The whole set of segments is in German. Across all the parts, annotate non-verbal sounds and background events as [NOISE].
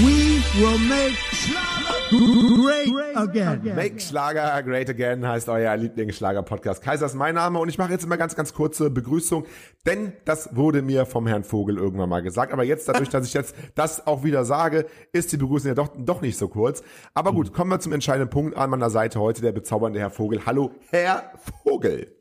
We will make great again. Make Schlager Great Again heißt euer Lieblingsschlager-Podcast. Kaiser ist mein Name und ich mache jetzt immer ganz, ganz kurze Begrüßung, denn das wurde mir vom Herrn Vogel irgendwann mal gesagt. Aber jetzt, dadurch, dass ich jetzt das auch wieder sage, ist die Begrüßung ja doch, doch nicht so kurz. Aber gut, kommen wir zum entscheidenden Punkt an meiner Seite heute, der bezaubernde Herr Vogel. Hallo, Herr Vogel.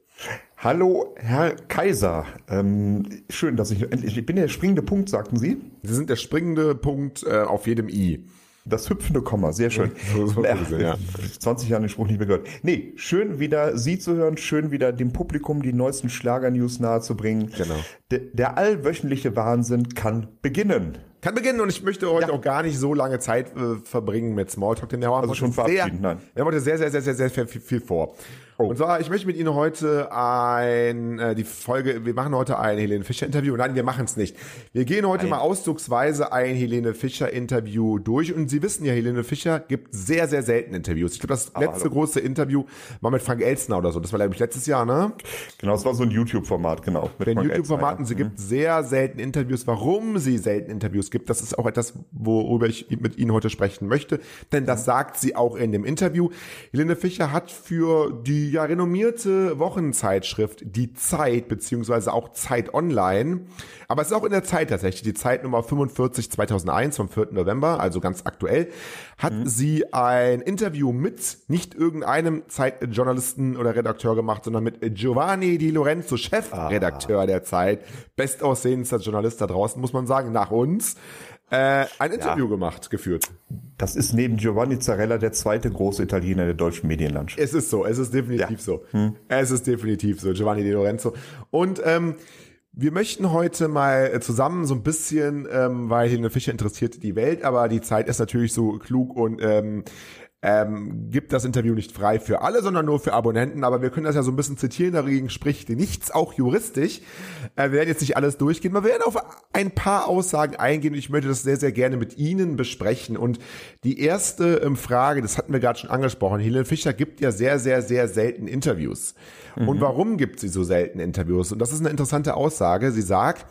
Hallo, Herr Kaiser. Ähm, schön, dass ich endlich. Ich bin der springende Punkt, sagten Sie. Sie sind der springende Punkt äh, auf jedem I. Das hüpfende Komma, sehr schön. So- so ist es, ja. [LAUGHS] 20 Jahre den Spruch nicht mehr gehört. Nee, schön wieder Sie zu hören, schön wieder dem Publikum die neuesten Schlager-News nahezubringen. Genau. Der, der allwöchentliche Wahnsinn kann beginnen. Kann beginnen und ich möchte heute Ja. auch gar nicht so lange Zeit äh, verbringen mit Smalltalk, denn wir haben Also heute schon sehr, nein. Wir haben heute sehr, sehr, sehr, sehr, sehr viel, viel vor. Oh. Und zwar, ich möchte mit Ihnen heute ein, äh, die Folge, wir machen heute ein Helene Fischer Interview. Nein, wir machen es nicht. Wir gehen heute Nein. mal auszugsweise ein Helene Fischer Interview durch. Und Sie wissen ja, Helene Fischer gibt sehr, sehr selten Interviews. Ich glaube, das letzte hallo. große Interview war mit Frank Elstner oder so. Das war, glaube ich, letztes Jahr, ne? Genau, es war so ein YouTube-Format, genau. mit den Frank YouTube-Formaten. Sie Elstner, gibt sehr selten Interviews. Warum sie selten Interviews gibt, das ist auch etwas, worüber ich mit Ihnen heute sprechen möchte. Denn das sagt sie auch in dem Interview. Helene Fischer hat für die ja renommierte Wochenzeitschrift Die Zeit, beziehungsweise auch Zeit Online, aber es ist auch in der Zeit tatsächlich, die Zeit Nummer 45 2001 vom 4. November, also ganz aktuell, hat sie ein Interview mit nicht irgendeinem Zeitjournalisten oder Redakteur gemacht, sondern mit Giovanni Di Lorenzo, Chefredakteur der Zeit, bestaussehendster Journalist da draußen, muss man sagen, nach uns, äh, ein Interview gemacht, geführt. ja. Das ist neben Giovanni Zarella der zweite große Italiener der deutschen Medienlandschaft. Es ist so, es ist definitiv so. Es ist definitiv so, Giovanni Di Lorenzo. Und ähm, wir möchten heute mal äh, zusammen so ein bisschen, ähm, weil Helene Fischer interessiert die Welt, aber die Zeit ist natürlich so klug und ähm, ähm, gibt das Interview nicht frei für alle, sondern nur für Abonnenten. Aber wir können das ja so ein bisschen zitieren, dagegen spricht nichts, auch juristisch. Äh, wir werden jetzt nicht alles durchgehen, aber wir werden auf ein paar Aussagen eingehen und ich möchte das sehr, sehr gerne mit Ihnen besprechen. Und die erste ähm, Frage, das hatten wir gerade schon angesprochen, Helene Fischer gibt ja sehr, sehr, sehr selten Interviews. Und warum gibt sie so selten Interviews? Und das ist eine interessante Aussage. Sie sagt,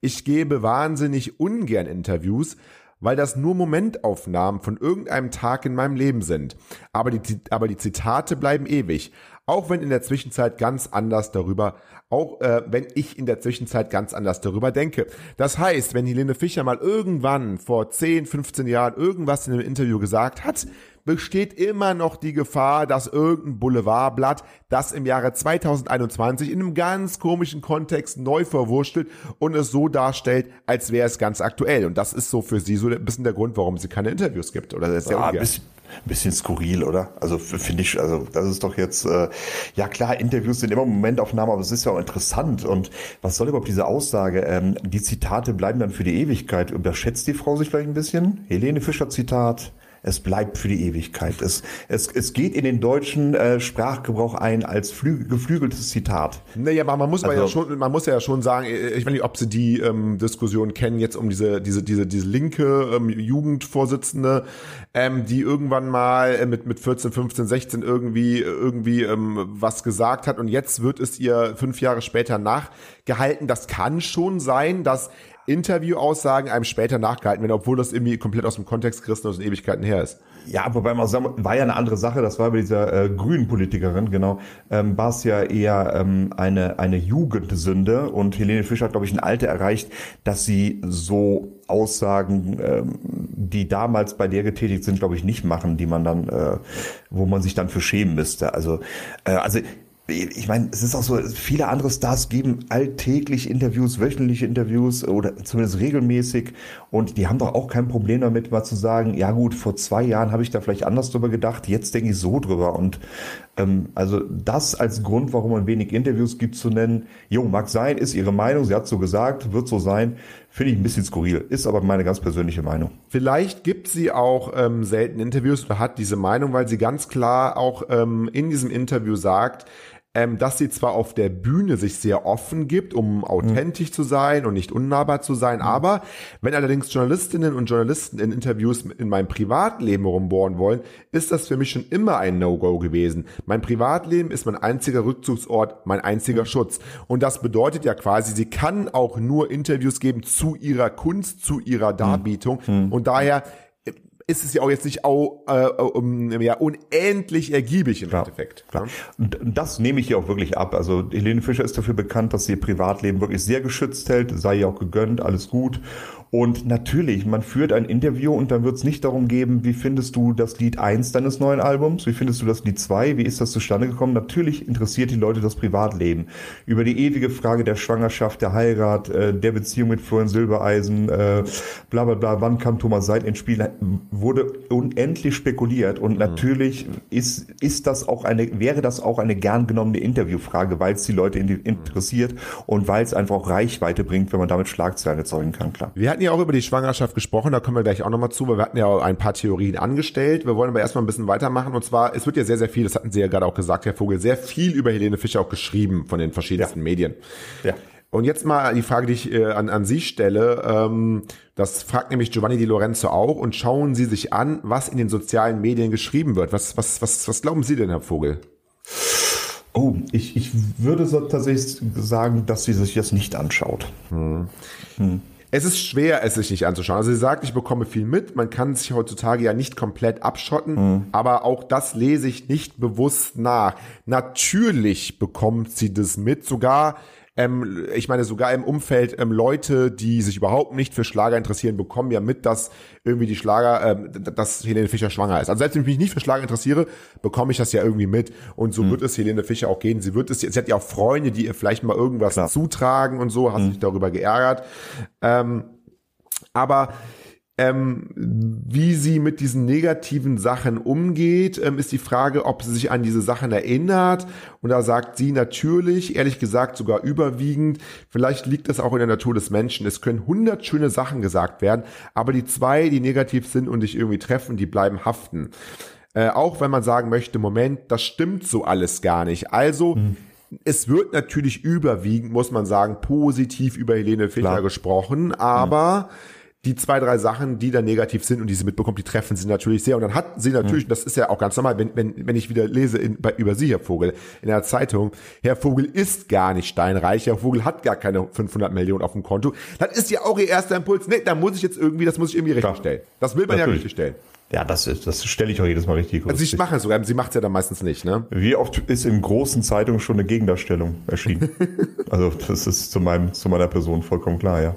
ich gebe wahnsinnig ungern Interviews, weil das nur Momentaufnahmen von irgendeinem Tag in meinem Leben sind. Aber die, aber die Zitate bleiben ewig. Auch wenn in der Zwischenzeit ganz anders darüber, auch äh, wenn ich in der Zwischenzeit ganz anders darüber denke. Das heißt, wenn Helene Fischer mal irgendwann vor 10, 15 Jahren irgendwas in einem Interview gesagt hat, besteht immer noch die Gefahr, dass irgendein Boulevardblatt das im Jahre 2021 in einem ganz komischen Kontext neu verwurschtelt und es so darstellt, als wäre es ganz aktuell. Und das ist so für sie so ein bisschen der Grund, warum sie keine Interviews gibt. Oder sehr Ah, ein ungern. bisschen, bisschen skurril, oder? Also finde ich, also das ist doch jetzt, äh, ja klar, Interviews sind immer Momentaufnahmen, aber es ist ja auch interessant. Und was soll überhaupt diese Aussage? Ähm, die Zitate bleiben dann für die Ewigkeit. Überschätzt die Frau sich vielleicht ein bisschen? Helene Fischer Zitat. Es bleibt für die Ewigkeit. Es, es, es geht in den deutschen äh, Sprachgebrauch ein als flü geflügeltes Zitat. Naja, aber man muss mal ja Also- schon, man muss ja schon sagen, äh, ich weiß nicht, ob Sie die ähm, Diskussion kennen jetzt um diese diese diese diese linke ähm, Jugendvorsitzende, ähm, die irgendwann mal äh, mit mit 14, 15, 16 irgendwie irgendwie ähm, was gesagt hat und jetzt wird es ihr fünf Jahre später nachgehalten. Das kann schon sein, dass Interviewaussagen einem später nachgehalten werden, obwohl das irgendwie komplett aus dem Kontext gerissen aus den Ewigkeiten her ist. Ja, wobei man sagen, war ja eine andere Sache, das war bei dieser äh, grünen Politikerin, genau, ähm, war es ja eher ähm, eine, eine Jugendsünde und Helene Fischer hat, glaube ich, ein Alter erreicht, dass sie so Aussagen, ähm, die damals bei der getätigt sind, glaube ich, nicht machen, die man dann, äh, wo man sich dann für schämen müsste. Also, äh, also ich meine, es ist auch so, viele andere Stars geben alltäglich Interviews, wöchentliche Interviews oder zumindest regelmäßig und die haben doch auch kein Problem damit, mal zu sagen, ja gut, vor zwei Jahren habe ich da vielleicht anders drüber gedacht, jetzt denke ich so drüber und ähm, also das als Grund, warum man wenig Interviews gibt, zu nennen, jo, mag sein, ist ihre Meinung, sie hat so gesagt, wird so sein, finde ich ein bisschen skurril, ist aber meine ganz persönliche Meinung. Vielleicht gibt sie auch ähm, selten Interviews oder hat diese Meinung, weil sie ganz klar auch ähm, in diesem Interview sagt, ähm, dass sie zwar auf der Bühne sich sehr offen gibt, um authentisch mhm. zu sein und nicht unnahbar zu sein, mhm. aber wenn allerdings Journalistinnen und Journalisten in Interviews in meinem Privatleben rumbohren wollen, ist das für mich schon immer ein No-Go gewesen. Mein Privatleben ist mein einziger Rückzugsort, mein einziger mhm. Schutz. Und das bedeutet ja quasi, sie kann auch nur Interviews geben zu ihrer Kunst, zu ihrer Darbietung. Mhm. Und daher ist es ja auch jetzt nicht auch, äh, um, ja, unendlich ergiebig im klar, Endeffekt. Klar. Und das nehme ich hier auch wirklich ab. Also Helene Fischer ist dafür bekannt, dass sie ihr Privatleben wirklich sehr geschützt hält, sei ihr auch gegönnt, alles gut. Und natürlich, man führt ein Interview und dann wird es nicht darum geben, wie findest du das Lied 1 deines neuen Albums, wie findest du das Lied 2, wie ist das zustande gekommen. Natürlich interessiert die Leute das Privatleben. Über die ewige Frage der Schwangerschaft, der Heirat, äh, der Beziehung mit Florian Silbereisen, äh, bla bla bla, wann kam Thomas Seid ins Spiel, wurde unendlich spekuliert. Und mhm. natürlich ist, ist das auch eine, wäre das auch eine gern genommene Interviewfrage, weil es die Leute interessiert und weil es einfach auch Reichweite bringt, wenn man damit Schlagzeilen erzeugen kann, klar. Wir hatten ja auch über die Schwangerschaft gesprochen, da kommen wir gleich auch nochmal zu, weil wir hatten ja auch ein paar Theorien angestellt. Wir wollen aber erstmal ein bisschen weitermachen und zwar, es wird ja sehr, sehr viel, das hatten Sie ja gerade auch gesagt, Herr Vogel, sehr viel über Helene Fischer auch geschrieben von den verschiedensten ja. Medien. Ja. Und jetzt mal die Frage, die ich äh, an, an Sie stelle. Ähm, das fragt nämlich Giovanni Di Lorenzo auch. Und schauen Sie sich an, was in den sozialen Medien geschrieben wird. Was, was, was, was glauben Sie denn, Herr Vogel? Oh, ich, ich würde so tatsächlich sagen, dass sie sich das nicht anschaut. Hm. Hm. Es ist schwer, es sich nicht anzuschauen. Also sie sagt, ich bekomme viel mit. Man kann sich heutzutage ja nicht komplett abschotten, mhm. aber auch das lese ich nicht bewusst nach. Natürlich bekommt sie das mit, sogar ähm, ich meine, sogar im Umfeld ähm, Leute, die sich überhaupt nicht für Schlager interessieren, bekommen ja mit, dass irgendwie die Schlager, ähm, dass Helene Fischer schwanger ist. Also selbst wenn ich mich nicht für Schlager interessiere, bekomme ich das ja irgendwie mit. Und so mhm. wird es Helene Fischer auch gehen. Sie wird es, sie hat ja auch Freunde, die ihr vielleicht mal irgendwas Klar. zutragen und so, hat mhm. sich darüber geärgert. Ähm, aber ähm, wie sie mit diesen negativen Sachen umgeht, ähm, ist die Frage, ob sie sich an diese Sachen erinnert. Und da sagt sie natürlich, ehrlich gesagt sogar überwiegend, vielleicht liegt das auch in der Natur des Menschen. Es können hundert schöne Sachen gesagt werden, aber die zwei, die negativ sind und dich irgendwie treffen, die bleiben haften. Äh, auch wenn man sagen möchte, Moment, das stimmt so alles gar nicht. Also, mhm. Es wird natürlich überwiegend, muss man sagen, positiv über Helene Fischer Klar. gesprochen, aber mhm die zwei, drei Sachen, die da negativ sind und die sie mitbekommt, die treffen sie natürlich sehr. Und dann hat sie natürlich, mhm. das ist ja auch ganz normal, wenn, wenn, wenn ich wieder lese in, bei, über Sie, Herr Vogel, in der Zeitung, Herr Vogel ist gar nicht steinreich, Herr Vogel hat gar keine 500 Millionen auf dem Konto. Das ist ja auch Ihr erster Impuls. Nee, da muss ich jetzt irgendwie, das muss ich irgendwie richtig stellen. Das will man natürlich. ja richtig stellen. Ja, das, ist, das stelle ich auch jedes Mal richtig Also ich mache es sogar, sie macht es ja dann meistens nicht, ne? Wie oft ist in großen Zeitungen schon eine Gegendarstellung erschienen? [LAUGHS] also das ist zu, meinem, zu meiner Person vollkommen klar, ja.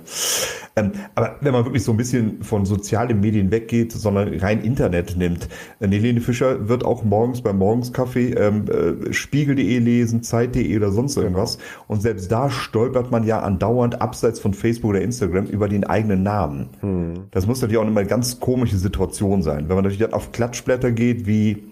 Ähm, aber wenn man wirklich so ein bisschen von sozialen Medien weggeht, sondern rein Internet nimmt, äh, Helene Fischer wird auch morgens beim Morgenskaffee ähm, äh, Spiegel.de lesen, Zeit.de oder sonst irgendwas. Und selbst da stolpert man ja andauernd abseits von Facebook oder Instagram über den eigenen Namen. Hm. Das muss natürlich auch immer eine ganz komische Situation sein sein. Wenn man natürlich dann auf Klatschblätter geht, wie,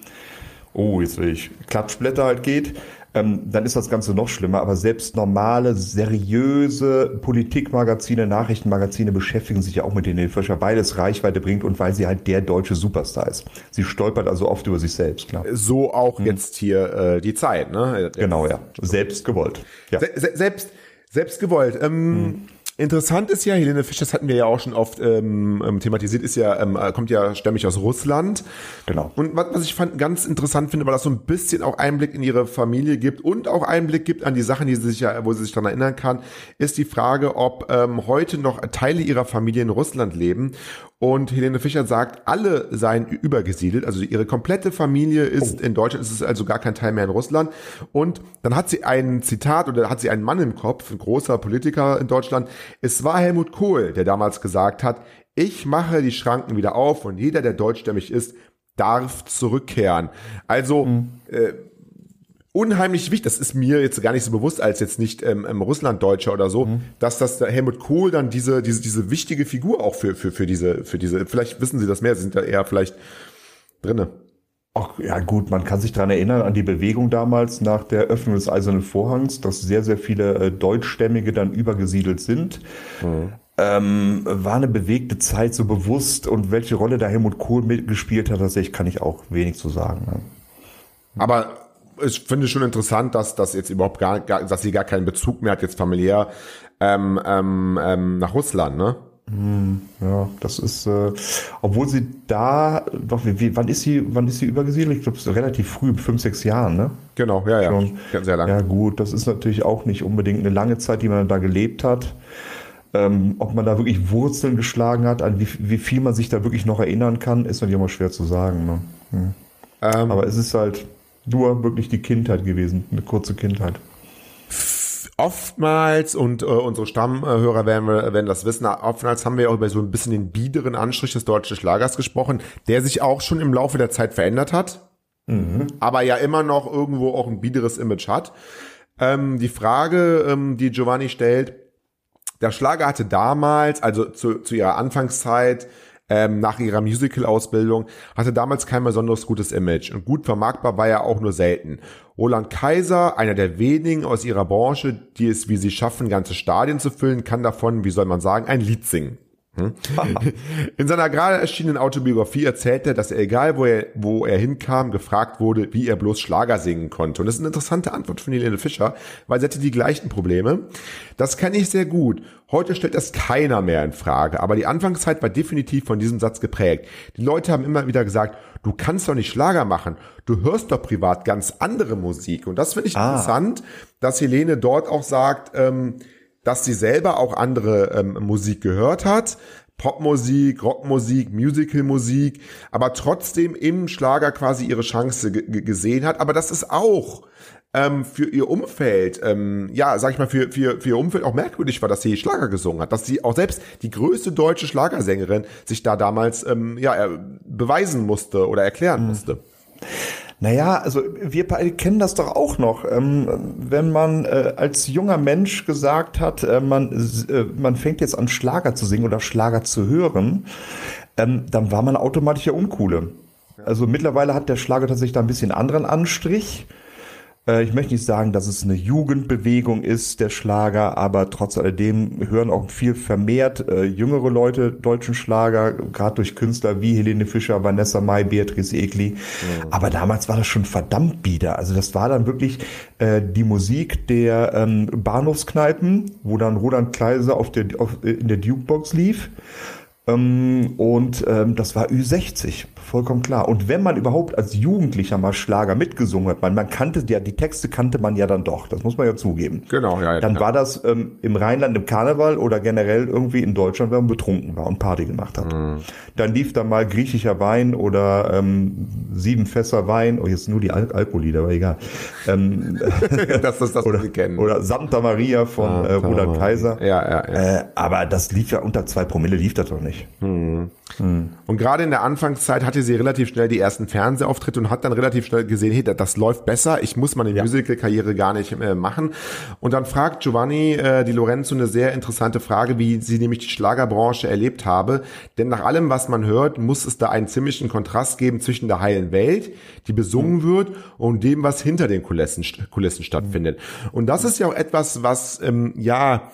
oh, jetzt will ich, Klatschblätter halt geht, ähm, dann ist das Ganze noch schlimmer. Aber selbst normale, seriöse Politikmagazine, Nachrichtenmagazine beschäftigen sich ja auch mit den Hilfsfischer, weil es Reichweite bringt und weil sie halt der deutsche Superstar ist. Sie stolpert also oft über sich selbst, klar. So auch hm. jetzt hier äh, die Zeit, ne? Genau, ja. Selbst gewollt. Ja. Se selbst, selbst gewollt. Ähm, hm. Interessant ist ja, Helene Fisch, das hatten wir ja auch schon oft ähm, ähm, thematisiert, ist ja, ähm, äh, kommt ja stämmig aus Russland. Genau. Und was, was ich fand, ganz interessant finde, weil das so ein bisschen auch Einblick in ihre Familie gibt und auch Einblick gibt an die Sachen, die sie sich ja, wo sie sich daran erinnern kann, ist die Frage, ob ähm, heute noch Teile ihrer Familie in Russland leben und Helene Fischer sagt, alle seien übergesiedelt, also ihre komplette Familie ist oh. in Deutschland, es ist also gar kein Teil mehr in Russland. Und dann hat sie ein Zitat oder hat sie einen Mann im Kopf, ein großer Politiker in Deutschland. Es war Helmut Kohl, der damals gesagt hat, ich mache die Schranken wieder auf und jeder, der deutschstämmig ist, darf zurückkehren. Also mhm. äh, unheimlich wichtig, das ist mir jetzt gar nicht so bewusst als jetzt nicht ähm, ähm, Russlanddeutscher oder so, mhm. dass das Helmut Kohl dann diese, diese, diese wichtige Figur auch für, für, für diese, für diese, vielleicht wissen Sie das mehr, Sie sind da eher vielleicht drinne. Ach ja gut, man kann sich daran erinnern an die Bewegung damals nach der Öffnung des Eisernen Vorhangs, dass sehr, sehr viele äh, Deutschstämmige dann übergesiedelt sind. Mhm. Ähm, war eine bewegte Zeit so bewusst und welche Rolle da Helmut Kohl mitgespielt hat, tatsächlich kann ich auch wenig zu sagen. Ne? Aber ich finde schon interessant, dass das jetzt überhaupt gar, gar, dass sie gar keinen Bezug mehr hat jetzt familiär ähm, ähm, ähm, nach Russland, ne? Hm, ja, das ist, äh, obwohl sie da, doch, wie, wie, wann ist sie, wann ist sie übergesiedelt? Ich glaube, relativ früh, fünf, sechs Jahren, ne? Genau, ja, ja, Schon. sehr lange. Ja, gut, das ist natürlich auch nicht unbedingt eine lange Zeit, die man da gelebt hat. Ähm, ob man da wirklich Wurzeln geschlagen hat, an wie, wie viel man sich da wirklich noch erinnern kann, ist natürlich immer schwer zu sagen. Ne? Hm. Ähm, Aber es ist halt nur wirklich die Kindheit gewesen, eine kurze Kindheit oftmals, und äh, unsere Stammhörer werden, werden das wissen, oftmals haben wir auch über so ein bisschen den biederen Anstrich des deutschen Schlagers gesprochen, der sich auch schon im Laufe der Zeit verändert hat, mhm. aber ja immer noch irgendwo auch ein biederes Image hat. Ähm, die Frage, ähm, die Giovanni stellt, der Schlager hatte damals, also zu, zu ihrer Anfangszeit, ähm, nach ihrer Musical-Ausbildung, hatte damals kein besonders gutes Image und gut vermarktbar war er auch nur selten. Roland Kaiser, einer der wenigen aus ihrer Branche, die es wie sie schaffen, ganze Stadien zu füllen, kann davon, wie soll man sagen, ein Lied singen. Hm? [LAUGHS] In seiner gerade erschienenen Autobiografie erzählt er, dass er, egal wo er, wo er hinkam, gefragt wurde, wie er bloß Schlager singen konnte. Und das ist eine interessante Antwort von Helene Fischer, weil sie hatte die gleichen Probleme. Das kann ich sehr gut. Heute stellt das keiner mehr in Frage. Aber die Anfangszeit war definitiv von diesem Satz geprägt. Die Leute haben immer wieder gesagt, du kannst doch nicht Schlager machen. Du hörst doch privat ganz andere Musik. Und das finde ich ah. interessant, dass Helene dort auch sagt, ähm, dass sie selber auch andere ähm, Musik gehört hat. Popmusik, Rockmusik, Musicalmusik, aber trotzdem im Schlager quasi ihre Chance gesehen hat. Aber das ist auch ähm, für ihr Umfeld, ähm, ja, sag ich mal, für, für, für ihr Umfeld auch merkwürdig war, dass sie Schlager gesungen hat, dass sie auch selbst die größte deutsche Schlagersängerin sich da damals ähm, ja, beweisen musste oder erklären mhm. musste. Naja, also wir beide kennen das doch auch noch. Ähm, wenn man äh, als junger Mensch gesagt hat, äh, man, äh, man fängt jetzt an Schlager zu singen oder Schlager zu hören, ähm, dann war man automatisch der Uncoole. Also mittlerweile hat der Schlager tatsächlich da ein bisschen anderen Anstrich. Äh, ich möchte nicht sagen, dass es eine Jugendbewegung ist, der Schlager, aber trotz alledem hören auch viel vermehrt äh, jüngere Leute deutschen Schlager, gerade durch Künstler wie Helene Fischer, Vanessa Mai, Beatrice Egli. Mhm. Aber damals war das schon verdammt bieder. Also das war dann wirklich äh, die Musik der ähm, Bahnhofskneipen, wo dann Roland Kleiser auf der, auf, in der Dukebox lief. Ähm, und ähm, das war Ü60, vollkommen klar. Und wenn man überhaupt als Jugendlicher mal Schlager mitgesungen hat, man, man kannte ja, die Texte kannte man ja dann doch, das muss man ja zugeben. Genau, ja. dann ja. war das ähm, im Rheinland im Karneval oder generell irgendwie in Deutschland, wenn man betrunken war und Party gemacht hat. Mhm. Dann lief da mal griechischer Wein oder ähm, sieben Fässer Wein, oh jetzt nur die Al Alkohollieder, aber egal. Ähm, [LAUGHS] das ist das, oder, was wir kennen. Oder Santa Maria von ah, äh, Roland Kaiser. Ja, ja, ja. Äh, aber das lief ja unter zwei Promille, lief das doch nicht nicht. Hm. Hm. Und gerade in der Anfangszeit hatte sie relativ schnell die ersten Fernsehauftritte und hat dann relativ schnell gesehen, hey, das läuft besser, ich muss meine ja. Musical-Karriere gar nicht äh, machen. Und dann fragt Giovanni äh, Di Lorenzo eine sehr interessante Frage, wie sie nämlich die Schlagerbranche erlebt habe. Denn nach allem, was man hört, muss es da einen ziemlichen Kontrast geben zwischen der heilen Welt, die besungen hm. wird, und dem, was hinter den Kulissen, Kulissen stattfindet. Und das ist ja auch etwas, was, ähm, ja,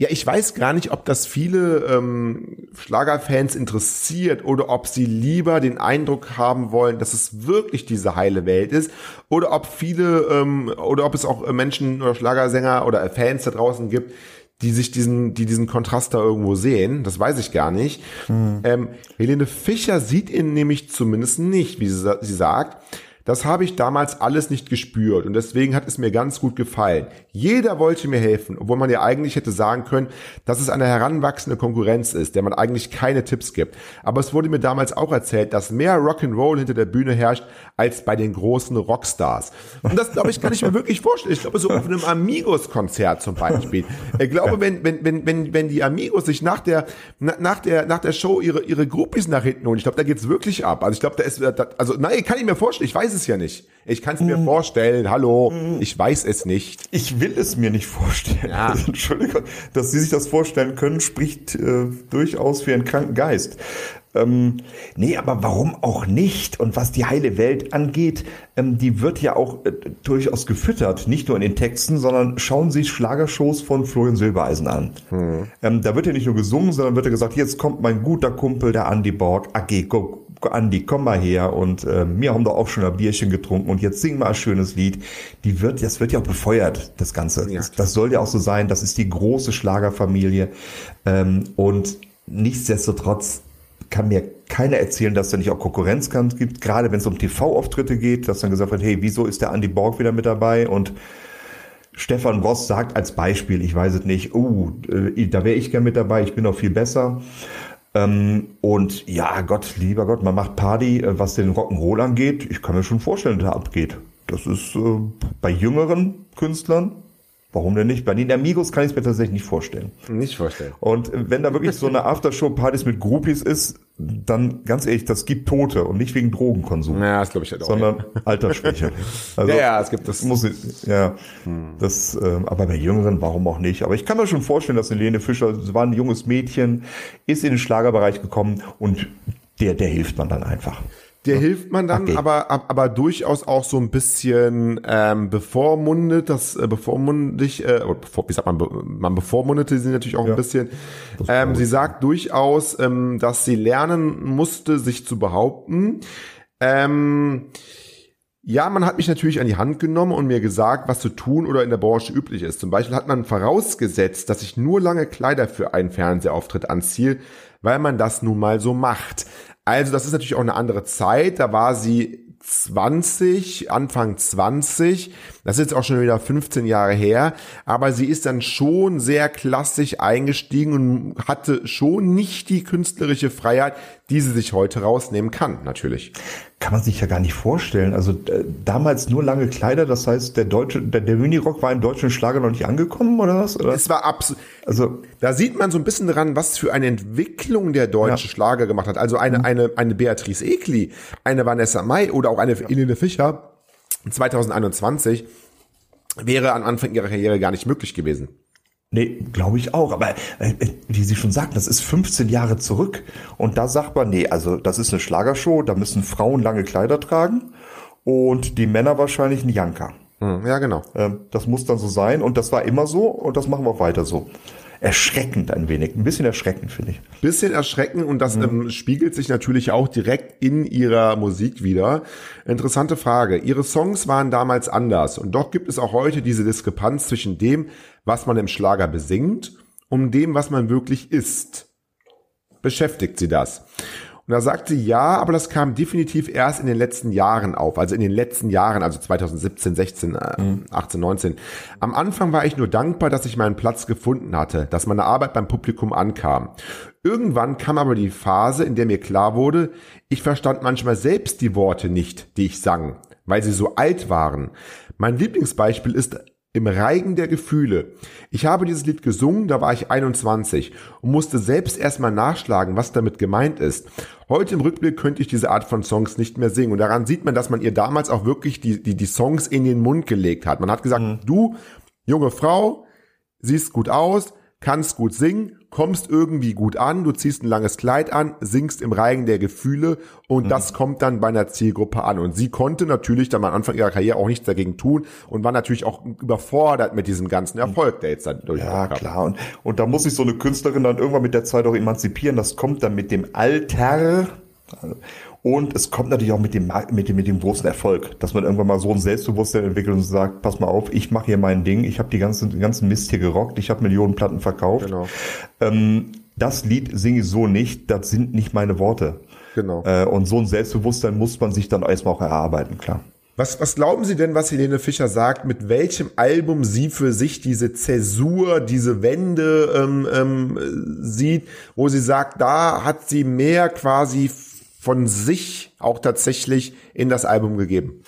ja, ich weiß gar nicht, ob das viele ähm, Schlagerfans interessiert oder ob sie lieber den Eindruck haben wollen, dass es wirklich diese heile Welt ist oder ob viele ähm, oder ob es auch Menschen oder Schlagersänger oder Fans da draußen gibt, die sich diesen, die diesen Kontrast da irgendwo sehen. Das weiß ich gar nicht. Hm. Ähm, Helene Fischer sieht ihn nämlich zumindest nicht, wie sie, sie sagt. Das habe ich damals alles nicht gespürt und deswegen hat es mir ganz gut gefallen. Jeder wollte mir helfen, obwohl man ja eigentlich hätte sagen können, dass es eine heranwachsende Konkurrenz ist, der man eigentlich keine Tipps gibt. Aber es wurde mir damals auch erzählt, dass mehr Rock'n'Roll hinter der Bühne herrscht als bei den großen Rockstars. Und das glaube ich kann ich mir wirklich vorstellen. Ich glaube so auf einem Amigos-Konzert zum Beispiel. Ich glaube, wenn wenn wenn wenn die Amigos sich nach der nach der nach der Show ihre ihre Groupies nach hinten holen, ich glaube, da geht's wirklich ab. Also ich glaube, da ist also nein, kann ich mir vorstellen. Ich weiß es es ja nicht. Ich kann es mir vorstellen, hallo, ich weiß es nicht. Ich will es mir nicht vorstellen. Ja. Also, [LAUGHS] Entschuldigung, dass Sie sich das vorstellen können, spricht äh, durchaus für einen kranken Geist. Ähm, nee, aber warum auch nicht? Und was die heile Welt angeht, ähm, die wird ja auch äh, durchaus gefüttert, nicht nur in den Texten, sondern schauen Sie Schlagershows von Florian Silbereisen an. Ähm, da wird ja nicht nur gesungen, sondern wird ja gesagt, jetzt kommt mein guter Kumpel, der Andy Borg, go, go, Andi, komm mal her und äh, wir haben doch auch schon ein Bierchen getrunken und jetzt sing mal ein schönes Lied. Die wird, das wird ja auch befeuert, das Ganze. Ja, das, das soll ja auch so sein, das ist die große Schlagerfamilie ähm, und nichtsdestotrotz kann mir keiner erzählen, dass da nicht auch Konkurrenzkampf gibt, gerade wenn es um TV-Auftritte geht, dass dann gesagt wird, hey, wieso ist der Andy Borg wieder mit dabei und Stefan Ross sagt als Beispiel, ich weiß es nicht, uh, äh, da wäre ich gern mit dabei, ich bin noch viel besser. Ähm, und ja, Gott, lieber Gott, man macht Party, äh, was den Rock'n'Roll angeht. Ich kann mir schon vorstellen, dass da abgeht. Das ist äh, bei jüngeren Künstlern, warum denn nicht? Bei den Amigos kann ich es mir tatsächlich nicht vorstellen. Nicht vorstellen. Und wenn da wirklich so eine [LAUGHS] Aftershow-Partys mit Groupies ist, dann ganz ehrlich, das gibt Tote und nicht wegen Drogenkonsum, Ja, das glaube ich halt auch. sondern [LAUGHS] Altersschwäche. Also, ja, ja, es gibt das. muss ja, das, ähm, aber bei Jüngeren, warum auch nicht? Aber ich kann mir schon vorstellen, dass Helene Fischer, sie war ein junges Mädchen, ist in den Schlagerbereich gekommen und der, der hilft man dann einfach. Der hilft man dann, Okay. aber, ab- aber durchaus auch so ein bisschen ähm, bevormundet, das äh, bevormundig, äh, oder bevor, wie sagt man, man bevormundete sie natürlich auch ein bisschen. Ähm, sie sagt durchaus, ähm, dass sie lernen musste, sich zu behaupten. Ähm, ja, man hat mich natürlich an die Hand genommen und mir gesagt, was zu tun oder in der Branche üblich ist. Zum Beispiel hat man vorausgesetzt, dass ich nur lange Kleider für einen Fernsehauftritt anziehe, weil man das nun mal so macht. Also das ist natürlich auch eine andere Zeit. Da war sie 20, Anfang 20. Das ist jetzt auch schon wieder 15 Jahre her. Aber sie ist dann schon sehr klassisch eingestiegen und hatte schon nicht die künstlerische Freiheit, die sie sich heute rausnehmen kann, natürlich. Kann man sich ja gar nicht vorstellen. Also äh, damals nur lange Kleider, das heißt, der deutsche, der, der Minirock war im deutschen Schlager noch nicht angekommen oder was? Oder? Es war absolut. Also Da sieht man so ein bisschen dran, was für eine Entwicklung der deutsche Schlager gemacht hat. Also eine, eine, eine Beatrice Egli, eine Vanessa Mai oder auch eine Helene Fischer 2021 wäre am Anfang ihrer Karriere gar nicht möglich gewesen. Nee, glaube ich auch. Aber äh, wie Sie schon sagten, das ist 15 Jahre zurück. Und da sagt man, nee, also das ist eine Schlagershow, da müssen Frauen lange Kleider tragen und die Männer wahrscheinlich einen Janker. Hm, ja, genau. Ähm, das muss dann so sein und das war immer so und das machen wir auch weiter so. Erschreckend ein wenig, ein bisschen erschreckend, finde ich. Bisschen erschreckend und das ähm, spiegelt sich natürlich auch direkt in ihrer Musik wieder. Interessante Frage. Ihre Songs waren damals anders und doch gibt es auch heute diese Diskrepanz zwischen dem, was man im Schlager besingt und dem, was man wirklich ist. Beschäftigt sie das? Und da sagt sie ja, aber das kam definitiv erst in den letzten Jahren auf, also in den letzten Jahren, also 2017, 16, äh, 18, 19. Am Anfang war ich nur dankbar, dass ich meinen Platz gefunden hatte, dass meine Arbeit beim Publikum ankam. Irgendwann kam aber die Phase, in der mir klar wurde, ich verstand manchmal selbst die Worte nicht, die ich sang, weil sie so alt waren. Mein Lieblingsbeispiel ist im Reigen der Gefühle. Ich habe dieses Lied gesungen, da war ich 21 und musste selbst erstmal nachschlagen, was damit gemeint ist. Heute im Rückblick könnte ich diese Art von Songs nicht mehr singen. Und daran sieht man, dass man ihr damals auch wirklich die, die, die Songs in den Mund gelegt hat. Man hat gesagt, du, junge Frau, siehst gut aus, kannst gut singen, kommst irgendwie gut an, du ziehst ein langes Kleid an, singst im Reigen der Gefühle und das kommt dann bei einer Zielgruppe an. Und sie konnte natürlich dann am Anfang ihrer Karriere auch nichts dagegen tun und war natürlich auch überfordert mit diesem ganzen Erfolg, der jetzt dann durch Ja, klar. Und, und da muss sich so eine Künstlerin dann irgendwann mit der Zeit auch emanzipieren. Das kommt dann mit dem Alter. Und es kommt natürlich auch mit dem, mit dem, mit dem großen Erfolg, dass man irgendwann mal so ein Selbstbewusstsein entwickelt und sagt, pass mal auf, ich mache hier mein Ding, ich habe die ganzen, den ganzen Mist hier gerockt, ich habe Millionen Platten verkauft. Genau. Ähm, das Lied singe ich so nicht, das sind nicht meine Worte. Genau. Äh, und so ein Selbstbewusstsein muss man sich dann erstmal auch erarbeiten, klar. Was, was glauben Sie denn, was Helene Fischer sagt, mit welchem Album sie für sich diese Zäsur, diese Wende ähm, ähm, sieht, wo sie sagt, da hat sie mehr quasi von sich auch tatsächlich in das Album gegeben?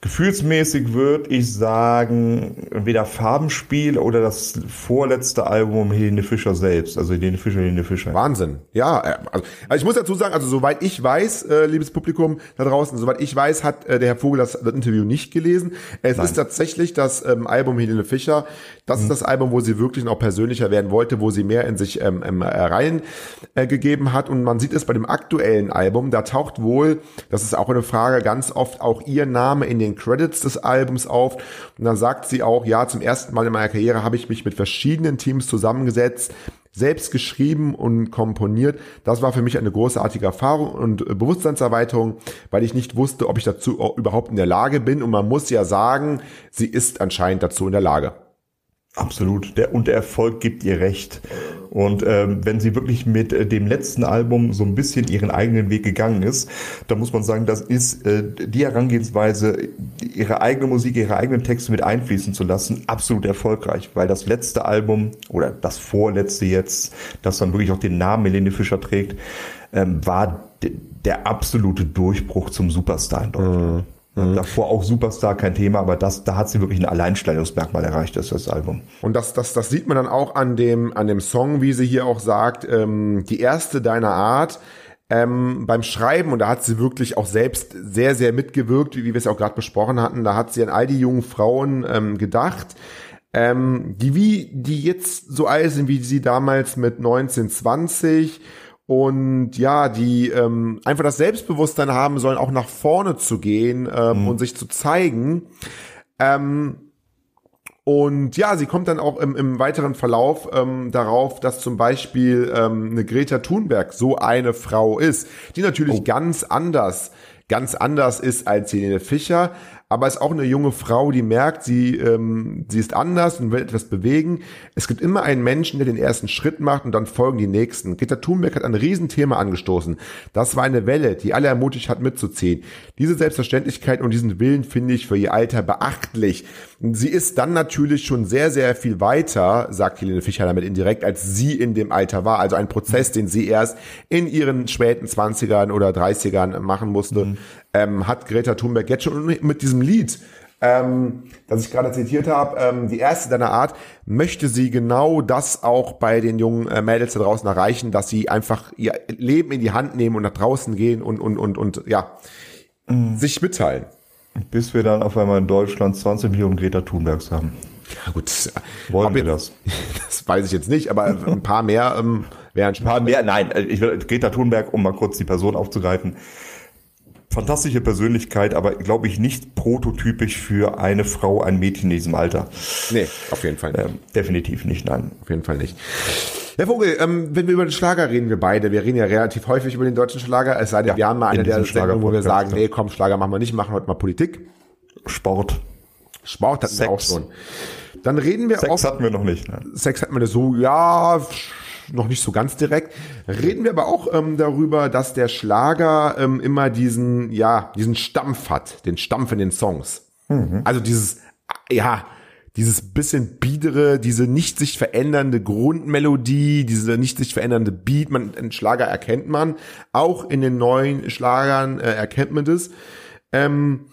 Gefühlsmäßig würde ich sagen, entweder Farbenspiel oder das vorletzte Album Helene Fischer selbst. Also Helene Fischer, Helene Fischer. Wahnsinn. Ja, äh, also, also ich muss dazu sagen, also soweit ich weiß, äh, liebes Publikum da draußen, soweit ich weiß, hat äh, der Herr Vogel das, das Interview nicht gelesen. Es Nein. ist tatsächlich das ähm, Album Helene Fischer. Das ist das Album, wo sie wirklich noch persönlicher werden wollte, wo sie mehr in sich ähm, ähm, rein äh, gegeben hat. Und man sieht es bei dem aktuellen Album, da taucht wohl, das ist auch eine Frage, ganz oft auch ihr Name in den Credits des Albums auf. Und dann sagt sie auch, ja, zum ersten Mal in meiner Karriere habe ich mich mit verschiedenen Teams zusammengesetzt, selbst geschrieben und komponiert. Das war für mich eine großartige Erfahrung und äh, Bewusstseinserweiterung, weil ich nicht wusste, ob ich dazu überhaupt in der Lage bin. Und man muss ja sagen, sie ist anscheinend dazu in der Lage. Absolut. Der, und der Erfolg gibt ihr recht. Und ähm, wenn sie wirklich mit äh, dem letzten Album so ein bisschen ihren eigenen Weg gegangen ist, dann muss man sagen, das ist äh, die Herangehensweise, ihre eigene Musik, ihre eigenen Texte mit einfließen zu lassen, absolut erfolgreich. Weil das letzte Album oder das vorletzte jetzt, das dann wirklich auch den Namen Helene Fischer trägt, ähm, war de- der absolute Durchbruch zum Superstar in Deutschland. Davor auch Superstar, kein Thema, aber das, da hat sie wirklich ein Alleinstellungsmerkmal erreicht, das ist das Album. Und das, das, das sieht man dann auch an dem, an dem Song, wie sie hier auch sagt, ähm, die erste deiner Art. Ähm, beim Schreiben, und da hat sie wirklich auch selbst sehr, sehr mitgewirkt, wie wir es auch gerade besprochen hatten, da hat sie an all die jungen Frauen ähm, gedacht, ähm, die wie, die jetzt so alt sind wie sie damals mit 19, 20 und ja, die ähm, einfach das Selbstbewusstsein haben sollen, auch nach vorne zu gehen ähm, und sich zu zeigen. Ähm, und ja, sie kommt dann auch im, im weiteren Verlauf ähm, darauf, dass zum Beispiel ähm, eine Greta Thunberg so eine Frau ist, die natürlich ganz anders, ganz anders ist als Helene Fischer, aber ist auch eine junge Frau, die merkt, sie, ähm, sie ist anders und will etwas bewegen. Es gibt immer einen Menschen, der den ersten Schritt macht und dann folgen die nächsten. Greta Thunberg hat ein Riesenthema angestoßen. Das war eine Welle, die alle ermutigt hat mitzuziehen. Diese Selbstverständlichkeit und diesen Willen finde ich für ihr Alter beachtlich. Sie ist dann natürlich schon sehr, sehr viel weiter, sagt Helene Fischer damit indirekt, als sie in dem Alter war. Also ein Prozess, den sie erst in ihren späten 20ern oder 30ern machen musste, ähm, hat Greta Thunberg jetzt schon mit diesem Lied, ähm, das ich gerade zitiert habe, ähm, die erste deiner Art, möchte sie genau das auch bei den jungen äh, Mädels da draußen erreichen, dass sie einfach ihr Leben in die Hand nehmen und nach draußen gehen und, und, und, und ja, sich mitteilen. Bis wir dann auf einmal in Deutschland 20 Millionen Greta Thunbergs haben. Ja gut, Wollen ob wir das? [LAUGHS] Das weiß ich jetzt nicht, aber ein paar mehr ähm, wären schon. Ein paar mehr, nein, äh, ich will Greta Thunberg, um mal kurz die Person aufzugreifen. Fantastische Persönlichkeit, aber glaube ich nicht prototypisch für eine Frau, ein Mädchen in diesem Alter. Nee, auf jeden Fall nicht. Ähm, definitiv nicht, nein. Auf jeden Fall nicht. Herr Vogel, ähm, wenn wir über den Schlager reden, wir beide, wir reden ja relativ häufig über den deutschen Schlager, es sei denn, wir haben mal eine in der Sendungen, wo wir sagen, nee, komm, Schlager machen wir nicht, machen heute mal Politik. Sport. Sport hatten wir auch Sex. schon. Dann reden wir Sex auch, hatten wir noch nicht. Nein. Sex hatten wir so, ja, noch nicht so ganz direkt. Reden wir aber auch ähm, darüber, dass der Schlager ähm, immer diesen, ja, diesen Stampf hat, den Stampf in den Songs. Also dieses, ja, dieses bisschen biedere, diese nicht sich verändernde Grundmelodie, diese nicht sich verändernde Beat, man, einen Schlager erkennt man. Auch in den neuen Schlagern äh, erkennt man das. Ähm,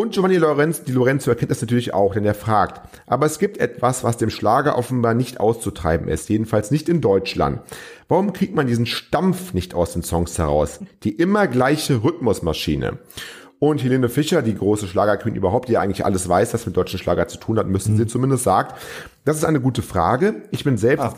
und Giovanni Lorenz, die Lorenzo erkennt das natürlich auch, denn er fragt. Aber es gibt etwas, was dem Schlager offenbar nicht auszutreiben ist, jedenfalls nicht in Deutschland. Warum kriegt man diesen Stampf nicht aus den Songs heraus? Die immer gleiche Rhythmusmaschine. Und Helene Fischer, die große Schlagerqueen überhaupt, die ja eigentlich alles weiß, was mit deutschen Schlager zu tun hat, müssen sie zumindest sagt, das ist eine gute Frage. Ich bin selbst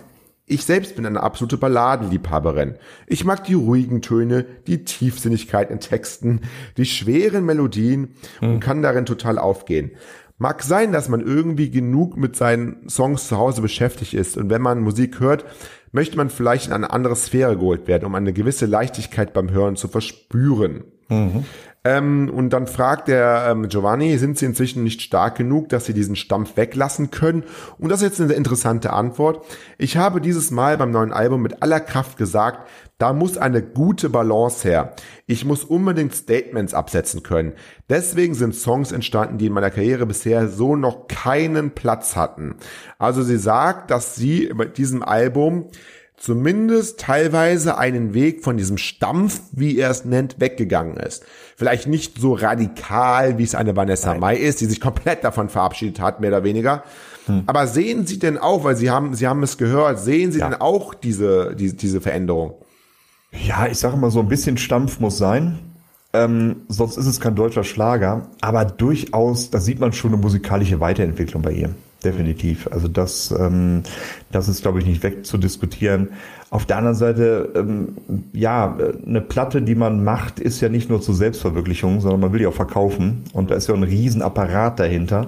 ich selbst bin eine absolute Balladenliebhaberin. Ich mag die ruhigen Töne, die Tiefsinnigkeit in Texten, die schweren Melodien und kann darin total aufgehen. Mag sein, dass man irgendwie genug mit seinen Songs zu Hause beschäftigt ist und wenn man Musik hört, möchte man vielleicht in eine andere Sphäre geholt werden, um eine gewisse Leichtigkeit beim Hören zu verspüren. Ähm, und dann fragt der ähm, Giovanni, sind sie inzwischen nicht stark genug, dass sie diesen Stampf weglassen können? Und das ist jetzt eine interessante Antwort. Ich habe dieses Mal beim neuen Album mit aller Kraft gesagt, da muss eine gute Balance her. Ich muss unbedingt Statements absetzen können. Deswegen sind Songs entstanden, die in meiner Karriere bisher so noch keinen Platz hatten. Also sie sagt, dass sie mit diesem Album zumindest teilweise einen Weg von diesem Stampf, wie er es nennt, weggegangen ist. Vielleicht nicht so radikal, wie es eine Vanessa Mai ist, die sich komplett davon verabschiedet hat, mehr oder weniger. Hm. Aber sehen Sie denn auch, weil Sie haben, Sie haben es gehört, sehen Sie Ja. denn auch diese, diese, diese Veränderung? Ja, ich sage mal, so ein bisschen Stampf muss sein. Ähm, sonst ist es kein deutscher Schlager. Aber durchaus, da sieht man schon eine musikalische Weiterentwicklung bei ihr. Definitiv. Also das, ähm, das ist, glaube ich, nicht wegzudiskutieren. Auf der anderen Seite, ähm, ja, eine Platte, die man macht, ist ja nicht nur zur Selbstverwirklichung, sondern man will die auch verkaufen. Und da ist ja ein Riesenapparat dahinter.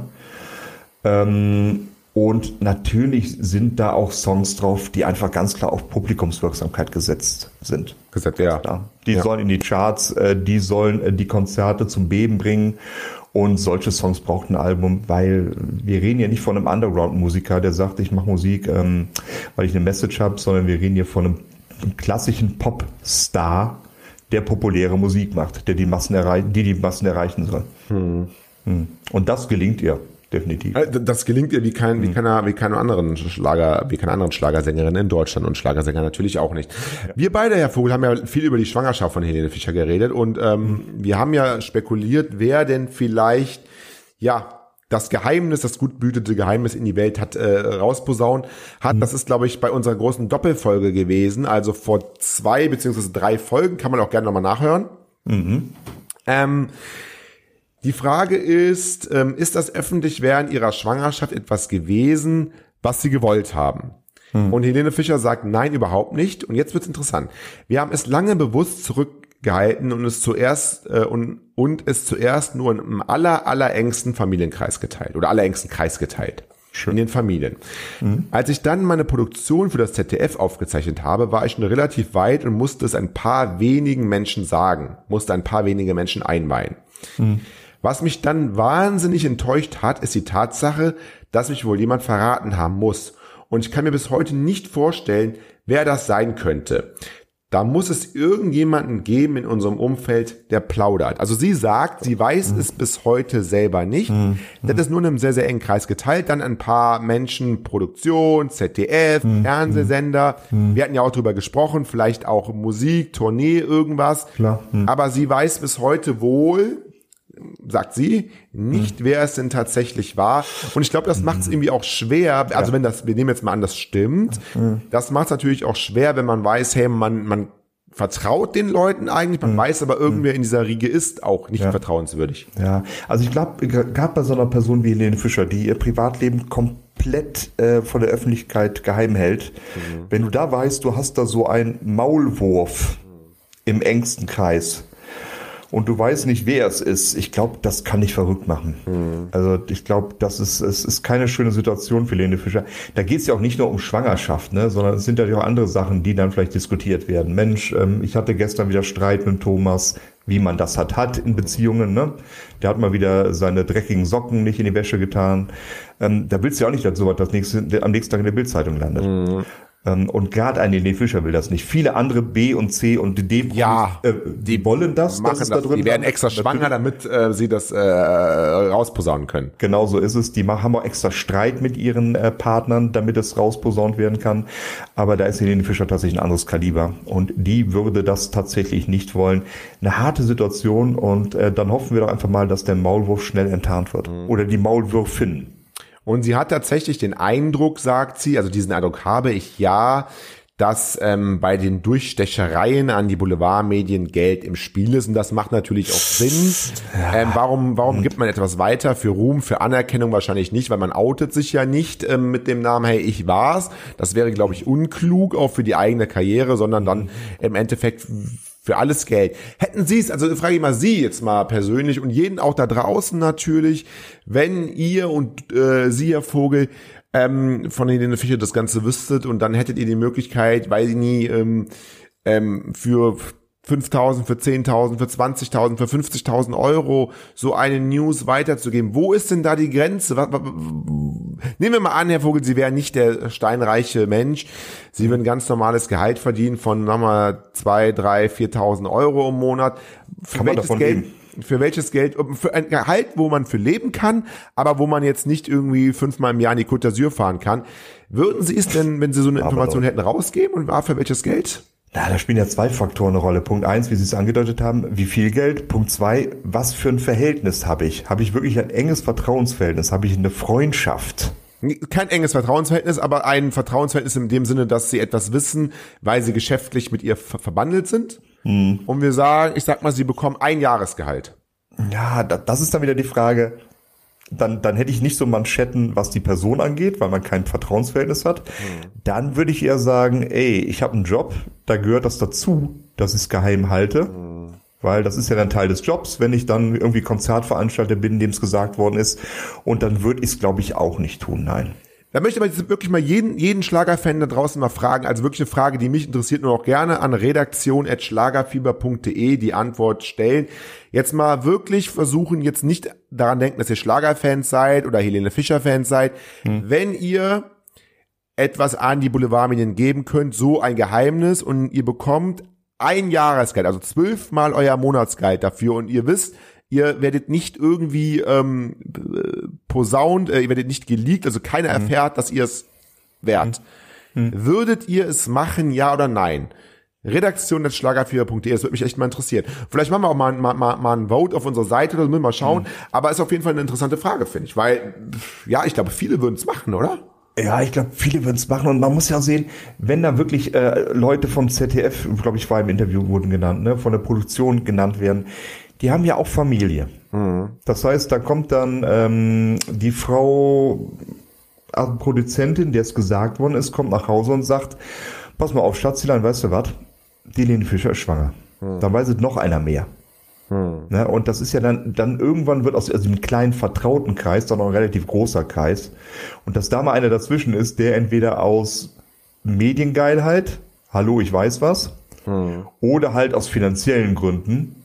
Ähm, und natürlich sind da auch Songs drauf, die einfach ganz klar auf Publikumswirksamkeit gesetzt sind. Gesagt, ja. Ja, die Ja. sollen in die Charts, äh, die sollen äh, die Konzerte zum Beben bringen. Und solche Songs braucht ein Album, weil wir reden ja nicht von einem Underground-Musiker, der sagt, ich mache Musik, ähm, weil ich eine Message habe, sondern wir reden hier von einem, klassischen Popstar, der populäre Musik macht, der die Massen erreichen, die die Massen erreichen soll. Hm. Und das gelingt ihr definitiv. Äh, Das gelingt ihr wie kein, wie keiner, wie keiner anderen Schlager, wie keiner anderen Schlagersängerin in Deutschland und Schlagersänger natürlich auch nicht. Wir beide, Herr Vogel, haben ja viel über die Schwangerschaft von Helene Fischer geredet und ähm, wir haben ja spekuliert, wer denn vielleicht, ja, das Geheimnis, das gut behütete Geheimnis in die Welt hat äh, rausposaunt hat. Das ist, glaube ich, bei unserer großen Doppelfolge gewesen. Also vor zwei beziehungsweise drei Folgen kann man auch gerne nochmal nachhören. Ähm, die Frage ist, ähm, ist das öffentlich während ihrer Schwangerschaft etwas gewesen, was sie gewollt haben? Und Helene Fischer sagt, nein, überhaupt nicht. Und jetzt wird's interessant. Wir haben es lange bewusst zurückgehalten und es zuerst äh, und, und es zuerst nur im aller, aller engsten Familienkreis geteilt oder allerengsten Kreis geteilt. In den Familien. Als ich dann meine Produktion für das ZDF aufgezeichnet habe, war ich schon relativ weit und musste es ein paar wenigen Menschen sagen, musste ein paar wenige Menschen einweihen. Was mich dann wahnsinnig enttäuscht hat, ist die Tatsache, dass mich wohl jemand verraten haben muss. Und ich kann mir bis heute nicht vorstellen, wer das sein könnte. Da muss es irgendjemanden geben in unserem Umfeld, der plaudert. Also sie sagt, sie weiß es bis heute selber nicht. Das ist nur in einem sehr, sehr engen Kreis geteilt. Dann ein paar Menschen, Produktion, ZDF, Fernsehsender. Wir hatten ja auch drüber gesprochen, vielleicht auch Musik, Tournee, irgendwas. Klar. Aber sie weiß bis heute wohl, sagt sie, nicht, wer es denn tatsächlich war. Und ich glaube, das macht es irgendwie auch schwer. Also wenn das, wir nehmen jetzt mal an, das stimmt, das macht es natürlich auch schwer, wenn man weiß, hey, man, man vertraut den Leuten eigentlich, man weiß aber, irgendwer in dieser Riege ist auch nicht vertrauenswürdig. Ja, also ich glaube, gerade bei so einer Person wie Helene Fischer, die ihr Privatleben komplett äh, von der Öffentlichkeit geheim hält, wenn du da weißt, du hast da so einen Maulwurf im engsten Kreis und du weißt nicht, wer es ist, ich glaube, das kann dich verrückt machen. Also ich glaube, das ist, es ist keine schöne Situation für Helene Fischer. Da geht es ja auch nicht nur um Schwangerschaft, ne, sondern es sind ja auch andere Sachen, die dann vielleicht diskutiert werden. Mensch, ähm, ich hatte gestern wieder Streit mit Thomas, wie man das hat, hat in Beziehungen. Ne? Der hat mal wieder seine dreckigen Socken nicht in die Wäsche getan. Ähm, da willst du ja auch nicht, dass sowas das nächste, am nächsten Tag in der Bildzeitung landet. Ähm, und gerade eine Helene Fischer will das nicht. Viele andere B und C und D Ja, äh, die wollen das, Machen das, da drin die werden extra schwanger, damit äh, sie das äh, rausposaunen können. Genau so ist es. Die haben auch extra Streit mit ihren äh, Partnern, damit es rausposaunt werden kann. Aber da ist Helene Fischer tatsächlich ein anderes Kaliber. Und die würde das tatsächlich nicht wollen. Eine harte Situation. Und äh, dann hoffen wir doch einfach mal, dass der Maulwurf schnell enttarnt wird. Oder die Maulwürfin. Und sie hat tatsächlich den Eindruck, sagt sie, also diesen Eindruck habe ich ja, dass ähm, bei den Durchstechereien an die Boulevardmedien Geld im Spiel ist. Und das macht natürlich auch Sinn. Ähm, warum warum gibt man etwas weiter? Für Ruhm, für Anerkennung wahrscheinlich nicht, weil man outet sich ja nicht ähm, mit dem Namen, hey, ich war's. Das wäre, glaube ich, unklug, auch für die eigene Karriere, sondern dann im Endeffekt für alles Geld. Hätten Sie es, also frage ich mal Sie jetzt mal persönlich und jeden auch da draußen natürlich, wenn ihr und äh, Sie, Herr Vogel, ähm, von Helene Fischer das Ganze wüsstet und dann hättet ihr die Möglichkeit, weil sie nie ähm, ähm, für 5.000, für 10.000, für 20.000, für 50.000 Euro so eine News weiterzugeben. Wo ist denn da die Grenze? Nehmen wir mal an, Herr Vogel, Sie wären nicht der steinreiche Mensch. Sie würden ganz normales Gehalt verdienen von, sagen wir mal, 2, 3, 4.000 Euro im Monat. Für Kann man welches davon Geld, leben? für welches Geld, für ein Gehalt, wo man für leben kann, aber wo man jetzt nicht irgendwie fünfmal im Jahr in die Côte d'Azur fahren kann. Würden Sie es denn, wenn Sie so eine Information hätten, rausgeben und war für welches Geld? Na, da spielen ja zwei Faktoren eine Rolle. Punkt eins, wie Sie es angedeutet haben, wie viel Geld. Punkt zwei, was für ein Verhältnis habe ich? Habe ich wirklich ein enges Vertrauensverhältnis? Habe ich eine Freundschaft? Kein enges Vertrauensverhältnis, aber ein Vertrauensverhältnis in dem Sinne, dass Sie etwas wissen, weil Sie geschäftlich mit ihr ver verbandelt sind. Hm. Und wir sagen, ich sag mal, Sie bekommen ein Jahresgehalt. Ja, da, das ist dann wieder die Frage. Dann, dann hätte ich nicht so Manschetten, was die Person angeht, weil man kein Vertrauensverhältnis hat. Dann würde ich eher sagen, ey, ich habe einen Job, da gehört das dazu, dass ich es geheim halte. Weil das ist ja dann Teil des Jobs, wenn ich dann irgendwie Konzertveranstalter bin, dem es gesagt worden ist. Und dann würde ich es, glaube ich, auch nicht tun, nein. Da möchte ich jetzt wirklich mal jeden, jeden Schlagerfan da draußen mal fragen, also wirklich eine Frage, die mich interessiert, nur auch gerne an redaktion.schlagerfieber.de die Antwort stellen. Jetzt mal wirklich versuchen, jetzt nicht daran denken, dass ihr Schlagerfans seid oder Helene Fischer-Fans seid. Wenn ihr etwas an die Boulevardmedien geben könnt, so ein Geheimnis und ihr bekommt ein Jahresgeld, also zwölfmal euer Monatsgeld dafür und ihr wisst, ihr werdet nicht irgendwie ähm, äh, posaunt, äh, ihr werdet nicht geleakt, also keiner erfährt, dass ihr es wärt. Würdet ihr es machen, ja oder nein? Redaktion des Schlagerfieber.de, das würde mich echt mal interessieren. Vielleicht machen wir auch mal, mal, mal, mal ein Vote auf unserer Seite oder so, müssen wir mal schauen. Aber ist auf jeden Fall eine interessante Frage, finde ich. Weil, ja, ich glaube, viele würden es machen, oder? Ja, ich glaube, viele würden es machen und man muss ja sehen, wenn da wirklich äh, Leute vom ZDF, glaube ich, war im Interview wurden genannt, ne, von der Produktion genannt werden, die haben ja auch Familie. Das heißt, da kommt dann ähm, die Frau, also Produzentin, der es gesagt worden ist, kommt nach Hause und sagt, pass mal auf, Schatzilein, weißt du was? Die Lene Fischer ist schwanger. Dann weiß es noch einer mehr. Ne, und das ist ja dann, dann irgendwann wird aus also einem kleinen vertrauten Kreis dann noch ein relativ großer Kreis. Und dass da mal einer dazwischen ist, der entweder aus Mediengeilheit, hallo, ich weiß was, oder halt aus finanziellen Gründen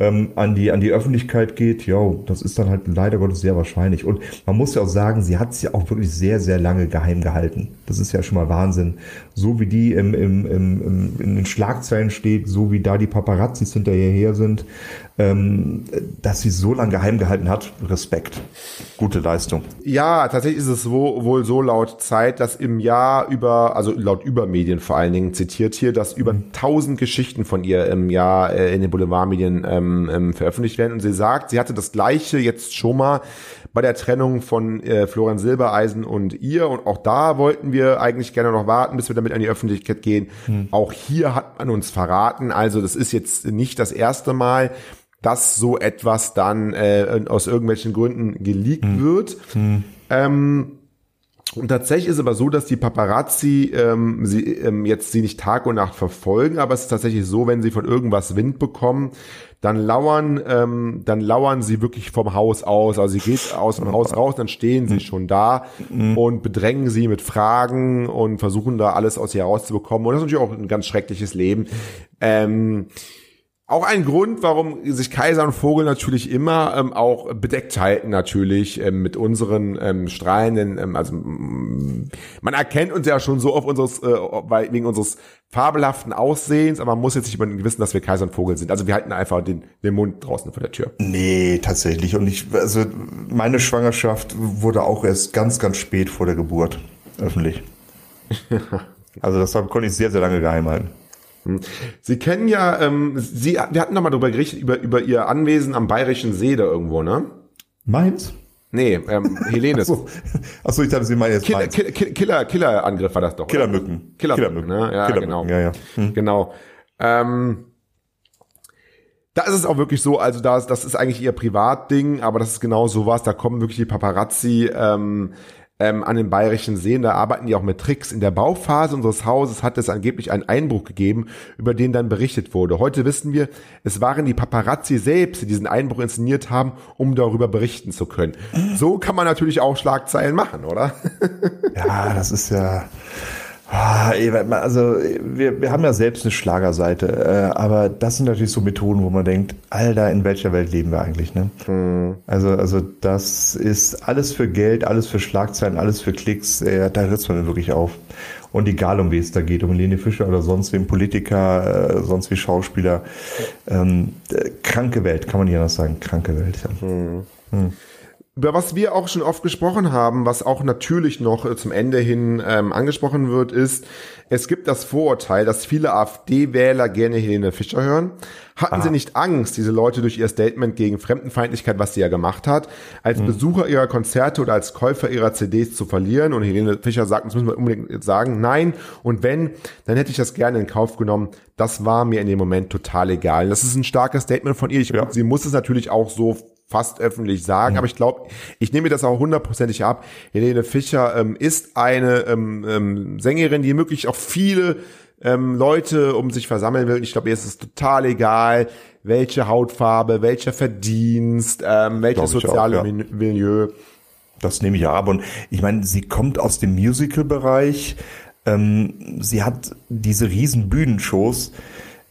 ähm, an die an die Öffentlichkeit geht, ja, das ist dann halt leider Gottes sehr wahrscheinlich. Und man muss ja auch sagen, sie hat es ja auch wirklich sehr, sehr lange geheim gehalten. Das ist ja schon mal Wahnsinn. So wie die im, im, im, im, in den Schlagzeilen steht, so wie da die Paparazzis hinterher her sind, ähm, dass sie so lange geheim gehalten hat, Respekt. Gute Leistung. Ja, tatsächlich ist es so, wohl so laut Zeit, dass im Jahr über, also laut Übermedien vor allen Dingen zitiert hier, dass über 1000 Geschichten von ihr im Jahr äh, in den Boulevardmedien ähm, ähm, veröffentlicht werden. Und sie sagt, sie hatte das gleiche jetzt schon mal bei der Trennung von äh, Florian Silbereisen und ihr. Und auch da wollten wir eigentlich gerne noch warten, bis wir damit an die Öffentlichkeit gehen. Auch hier hat man uns verraten. Also das ist jetzt nicht das erste Mal, dass so etwas dann äh, aus irgendwelchen Gründen geleakt wird. Ähm, und tatsächlich ist es aber so, dass die Paparazzi ähm, sie, ähm, jetzt sie nicht Tag und Nacht verfolgen, aber es ist tatsächlich so, wenn sie von irgendwas Wind bekommen, dann lauern, ähm, dann lauern sie wirklich vom Haus aus. Also sie geht aus dem Haus raus, dann stehen sie schon da und bedrängen sie mit Fragen und versuchen da alles aus ihr herauszubekommen. Und das ist natürlich auch ein ganz schreckliches Leben. Ähm, auch ein Grund, warum sich Kaiser und Vogel natürlich immer ähm, auch bedeckt halten, natürlich ähm, mit unseren ähm, strahlenden, ähm, also man erkennt uns ja schon so auf unseres, äh, wegen unseres fabelhaften Aussehens, aber man muss jetzt nicht unbedingt wissen, dass wir Kaiser und Vogel sind. Also wir halten einfach den, den Mund draußen vor der Tür. Nee, tatsächlich. Und ich, also meine Schwangerschaft wurde auch erst ganz, ganz spät vor der Geburt öffentlich. [LAUGHS] Also das konnte ich sehr, sehr lange geheim halten. Sie kennen ja, ähm, Sie, wir hatten noch mal darüber gerichtet, über, über Ihr Anwesen am Bayerischen See da irgendwo, ne? Meins? Nee, ähm, Helenes. [LAUGHS] Achso, Achso ich dachte, Sie meinen jetzt Killer. Killer, Killer, Killerangriff war das doch. oder? Killermücken. Killermücken, ne? Ja, Killermücken, genau. ja, ja. Hm. Genau. Ähm, da ist es auch wirklich so, also da ist, das ist eigentlich ihr Privatding, aber das ist genau sowas, da kommen wirklich die Paparazzi ähm, ähm, an den bayerischen Seen, da arbeiten die auch mit Tricks. In der Bauphase unseres Hauses hat es angeblich einen Einbruch gegeben, über den dann berichtet wurde. Heute wissen wir, es waren die Paparazzi selbst, die diesen Einbruch inszeniert haben, um darüber berichten zu können. So kann man natürlich auch Schlagzeilen machen, oder? Ja, das ist ja. Ah, Also wir, wir haben ja selbst eine Schlagerseite, äh, aber das sind natürlich so Methoden, wo man denkt, Alter, in welcher Welt leben wir eigentlich? Ne? Mhm. Also, also das ist alles für Geld, alles für Schlagzeilen, alles für Klicks, äh, da ritzt man wirklich auf. Und egal, um wie es da geht, um Lene Fischer oder sonst wie Politiker, äh, sonst wie Schauspieler, ähm, äh, kranke Welt, kann man nicht anders sagen, kranke Welt. Ja. Mhm. Mhm über was wir auch schon oft gesprochen haben, was auch natürlich noch äh, zum Ende hin ähm, angesprochen wird, ist, es gibt das Vorurteil, dass viele AfD-Wähler gerne Helene Fischer hören. Hatten Aha. sie nicht Angst, diese Leute durch ihr Statement gegen Fremdenfeindlichkeit, was sie ja gemacht hat, als mhm. Besucher ihrer Konzerte oder als Käufer ihrer CDs zu verlieren? Und Helene Fischer sagt, das müssen wir unbedingt sagen, nein. Und wenn, dann hätte ich das gerne in Kauf genommen. Das war mir in dem Moment total egal. Das ist ein starkes Statement von ihr. Ich, ja. Sie muss es natürlich auch so fast öffentlich sagen, mhm. aber ich glaube, ich nehme das auch hundertprozentig ab. Helene Fischer ähm, ist eine ähm, ähm, Sängerin, die wirklich auch viele ähm, Leute um sich versammeln will. Ich glaube, ihr ist es total egal, welche Hautfarbe, welcher Verdienst, ähm, welches soziale auch, ja. Milieu. Das nehme ich ab. Und ich meine, sie kommt aus dem Musical-Bereich. Ähm, sie hat diese riesen Bühnenshows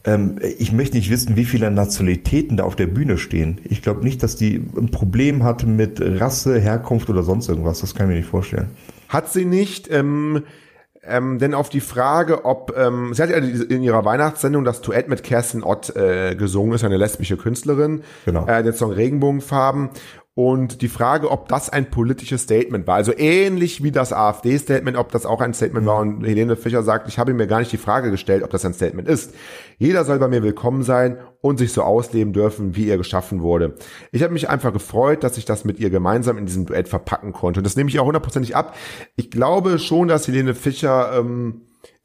ähm, ich möchte nicht wissen, wie viele Nationalitäten da auf der Bühne stehen. Ich glaube nicht, dass die ein Problem hat mit Rasse, Herkunft oder sonst irgendwas. Das kann ich mir nicht vorstellen. Hat sie nicht. Ähm ähm, denn auf die Frage, ob ähm, sie hat ja in ihrer Weihnachtssendung das Duett mit Kerstin Ott äh, gesungen, ist eine lesbische Künstlerin, genau. äh, den Song Regenbogenfarben und die Frage, ob das ein politisches Statement war, also ähnlich wie das AfD-Statement, ob das auch ein Statement war. Und Helene Fischer sagt, ich habe mir gar nicht die Frage gestellt, ob das ein Statement ist. Jeder soll bei mir willkommen sein und sich so ausleben dürfen, wie er geschaffen wurde. Ich habe mich einfach gefreut, dass ich das mit ihr gemeinsam in diesem Duett verpacken konnte. Und das nehme ich auch hundertprozentig ab. Ich glaube schon, dass Helene Fischer, ähm,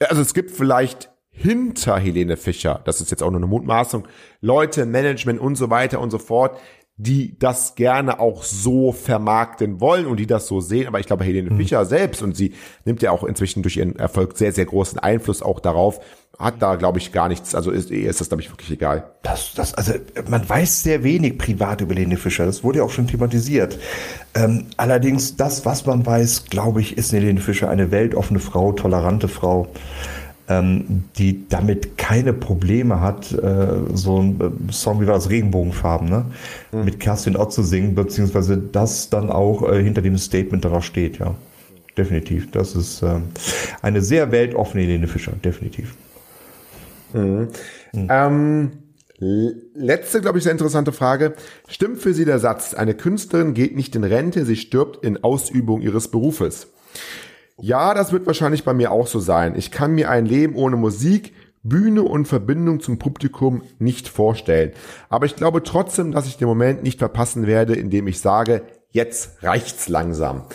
also es gibt vielleicht hinter Helene Fischer, das ist jetzt auch nur eine Mutmaßung, Leute, Management und so weiter und so fort, die das gerne auch so vermarkten wollen und die das so sehen. Aber ich glaube, Helene mhm. Fischer selbst, und sie nimmt ja auch inzwischen durch ihren Erfolg sehr, sehr großen Einfluss auch darauf, hat da, glaube ich, gar nichts, also ist, ist das, glaube ich, wirklich egal. Das, das, also man weiß sehr wenig privat über Helene Fischer, das wurde ja auch schon thematisiert. Ähm, allerdings, das, was man weiß, glaube ich, ist Helene Fischer eine weltoffene Frau, tolerante Frau ähm, die damit keine Probleme hat, äh, so ein äh, Song wie das Regenbogenfarben, ne? Mhm. mit Kerstin Ott zu singen, beziehungsweise das dann auch äh, hinter dem Statement darauf steht, ja. Definitiv. Das ist äh, eine sehr weltoffene Helene Fischer, definitiv. Mhm. Mhm. Ähm, letzte, glaube ich, sehr interessante Frage. Stimmt für Sie der Satz, eine Künstlerin geht nicht in Rente, sie stirbt in Ausübung ihres Berufes? Ja, das wird wahrscheinlich bei mir auch so sein. Ich kann mir ein Leben ohne Musik, Bühne und Verbindung zum Publikum nicht vorstellen. Aber ich glaube trotzdem, dass ich den Moment nicht verpassen werde, indem ich sage, jetzt reicht's langsam.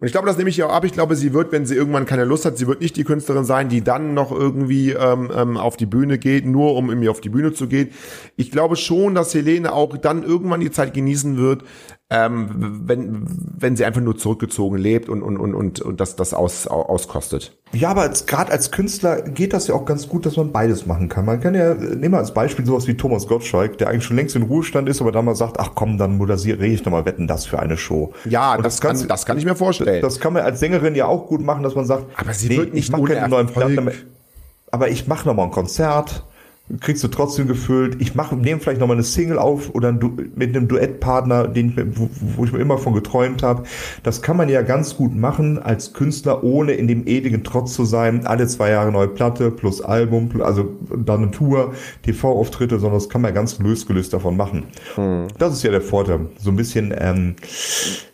Und ich glaube, das nehme ich ja auch ab. Ich glaube, sie wird, wenn sie irgendwann keine Lust hat, sie wird nicht die Künstlerin sein, die dann noch irgendwie ähm, ähm, auf die Bühne geht, nur um irgendwie auf die Bühne zu gehen. Ich glaube schon, dass Helene auch dann irgendwann die Zeit genießen wird, ähm, wenn, wenn sie einfach nur zurückgezogen lebt und, und, und, und, und das, das aus, auskostet. Ja, aber gerade als Künstler geht das ja auch ganz gut, dass man beides machen kann. Man kann ja, nehmen wir als Beispiel sowas wie Thomas Gottschalk, der eigentlich schon längst in Ruhestand ist, aber dann mal sagt, ach komm, dann moderiere ich nochmal Wetten, das für eine Show. Ja, das, das, kann, das kann ich mir vorstellen. Das kann man als Sängerin ja auch gut machen, dass man sagt, aber sie nee, wird nicht ich mache keine neuen Platten, aber ich mache nochmal ein Konzert kriegst du trotzdem gefüllt. Ich mache, nehme vielleicht nochmal eine Single auf oder ein mit einem Duettpartner, den, wo, wo ich mir immer von geträumt habe. Das kann man ja ganz gut machen als Künstler, ohne in dem ewigen Trotz zu sein. Alle zwei Jahre neue Platte plus Album, also dann eine Tour, TV-Auftritte, sondern das kann man ganz losgelöst davon machen. Hm. Das ist ja der Vorteil. So ein bisschen, ähm,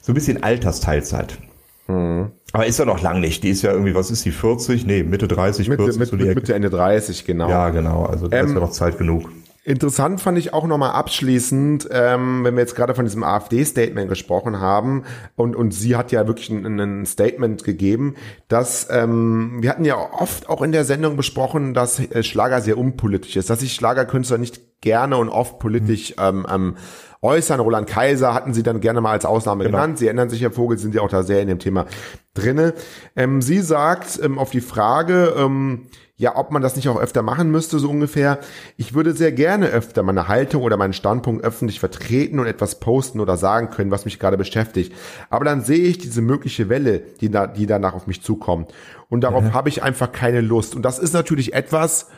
so ein bisschen Altersteilzeit. Hm. Aber ist ja noch lang nicht. Die ist ja irgendwie, was ist die, 40? Nee, Mitte 30, Mitte, 40. Mitte, so Mitte, Ende 30, genau. Ja, genau. Also da ähm, ist ja noch Zeit genug. Interessant fand ich auch nochmal abschließend, ähm, wenn wir jetzt gerade von diesem AfD-Statement gesprochen haben und, und sie hat ja wirklich ein, ein Statement gegeben, dass ähm, wir hatten ja oft auch in der Sendung besprochen, dass äh, Schlager sehr unpolitisch ist, dass sich Schlagerkünstler nicht gerne und oft politisch ähm, ähm, äußern. Roland Kaiser hatten sie dann gerne mal als Ausnahme Genau. genannt. Sie ändern sich, Herr Vogel, sind ja auch da sehr in dem Thema drinne. Ähm, sie sagt ähm, auf die Frage, ähm, ja, ob man das nicht auch öfter machen müsste, so ungefähr. Ich würde sehr gerne öfter meine Haltung oder meinen Standpunkt öffentlich vertreten und etwas posten oder sagen können, was mich gerade beschäftigt. Aber dann sehe ich diese mögliche Welle, die, da, die danach auf mich zukommt. Und darauf habe ich einfach keine Lust. Und das ist natürlich etwas,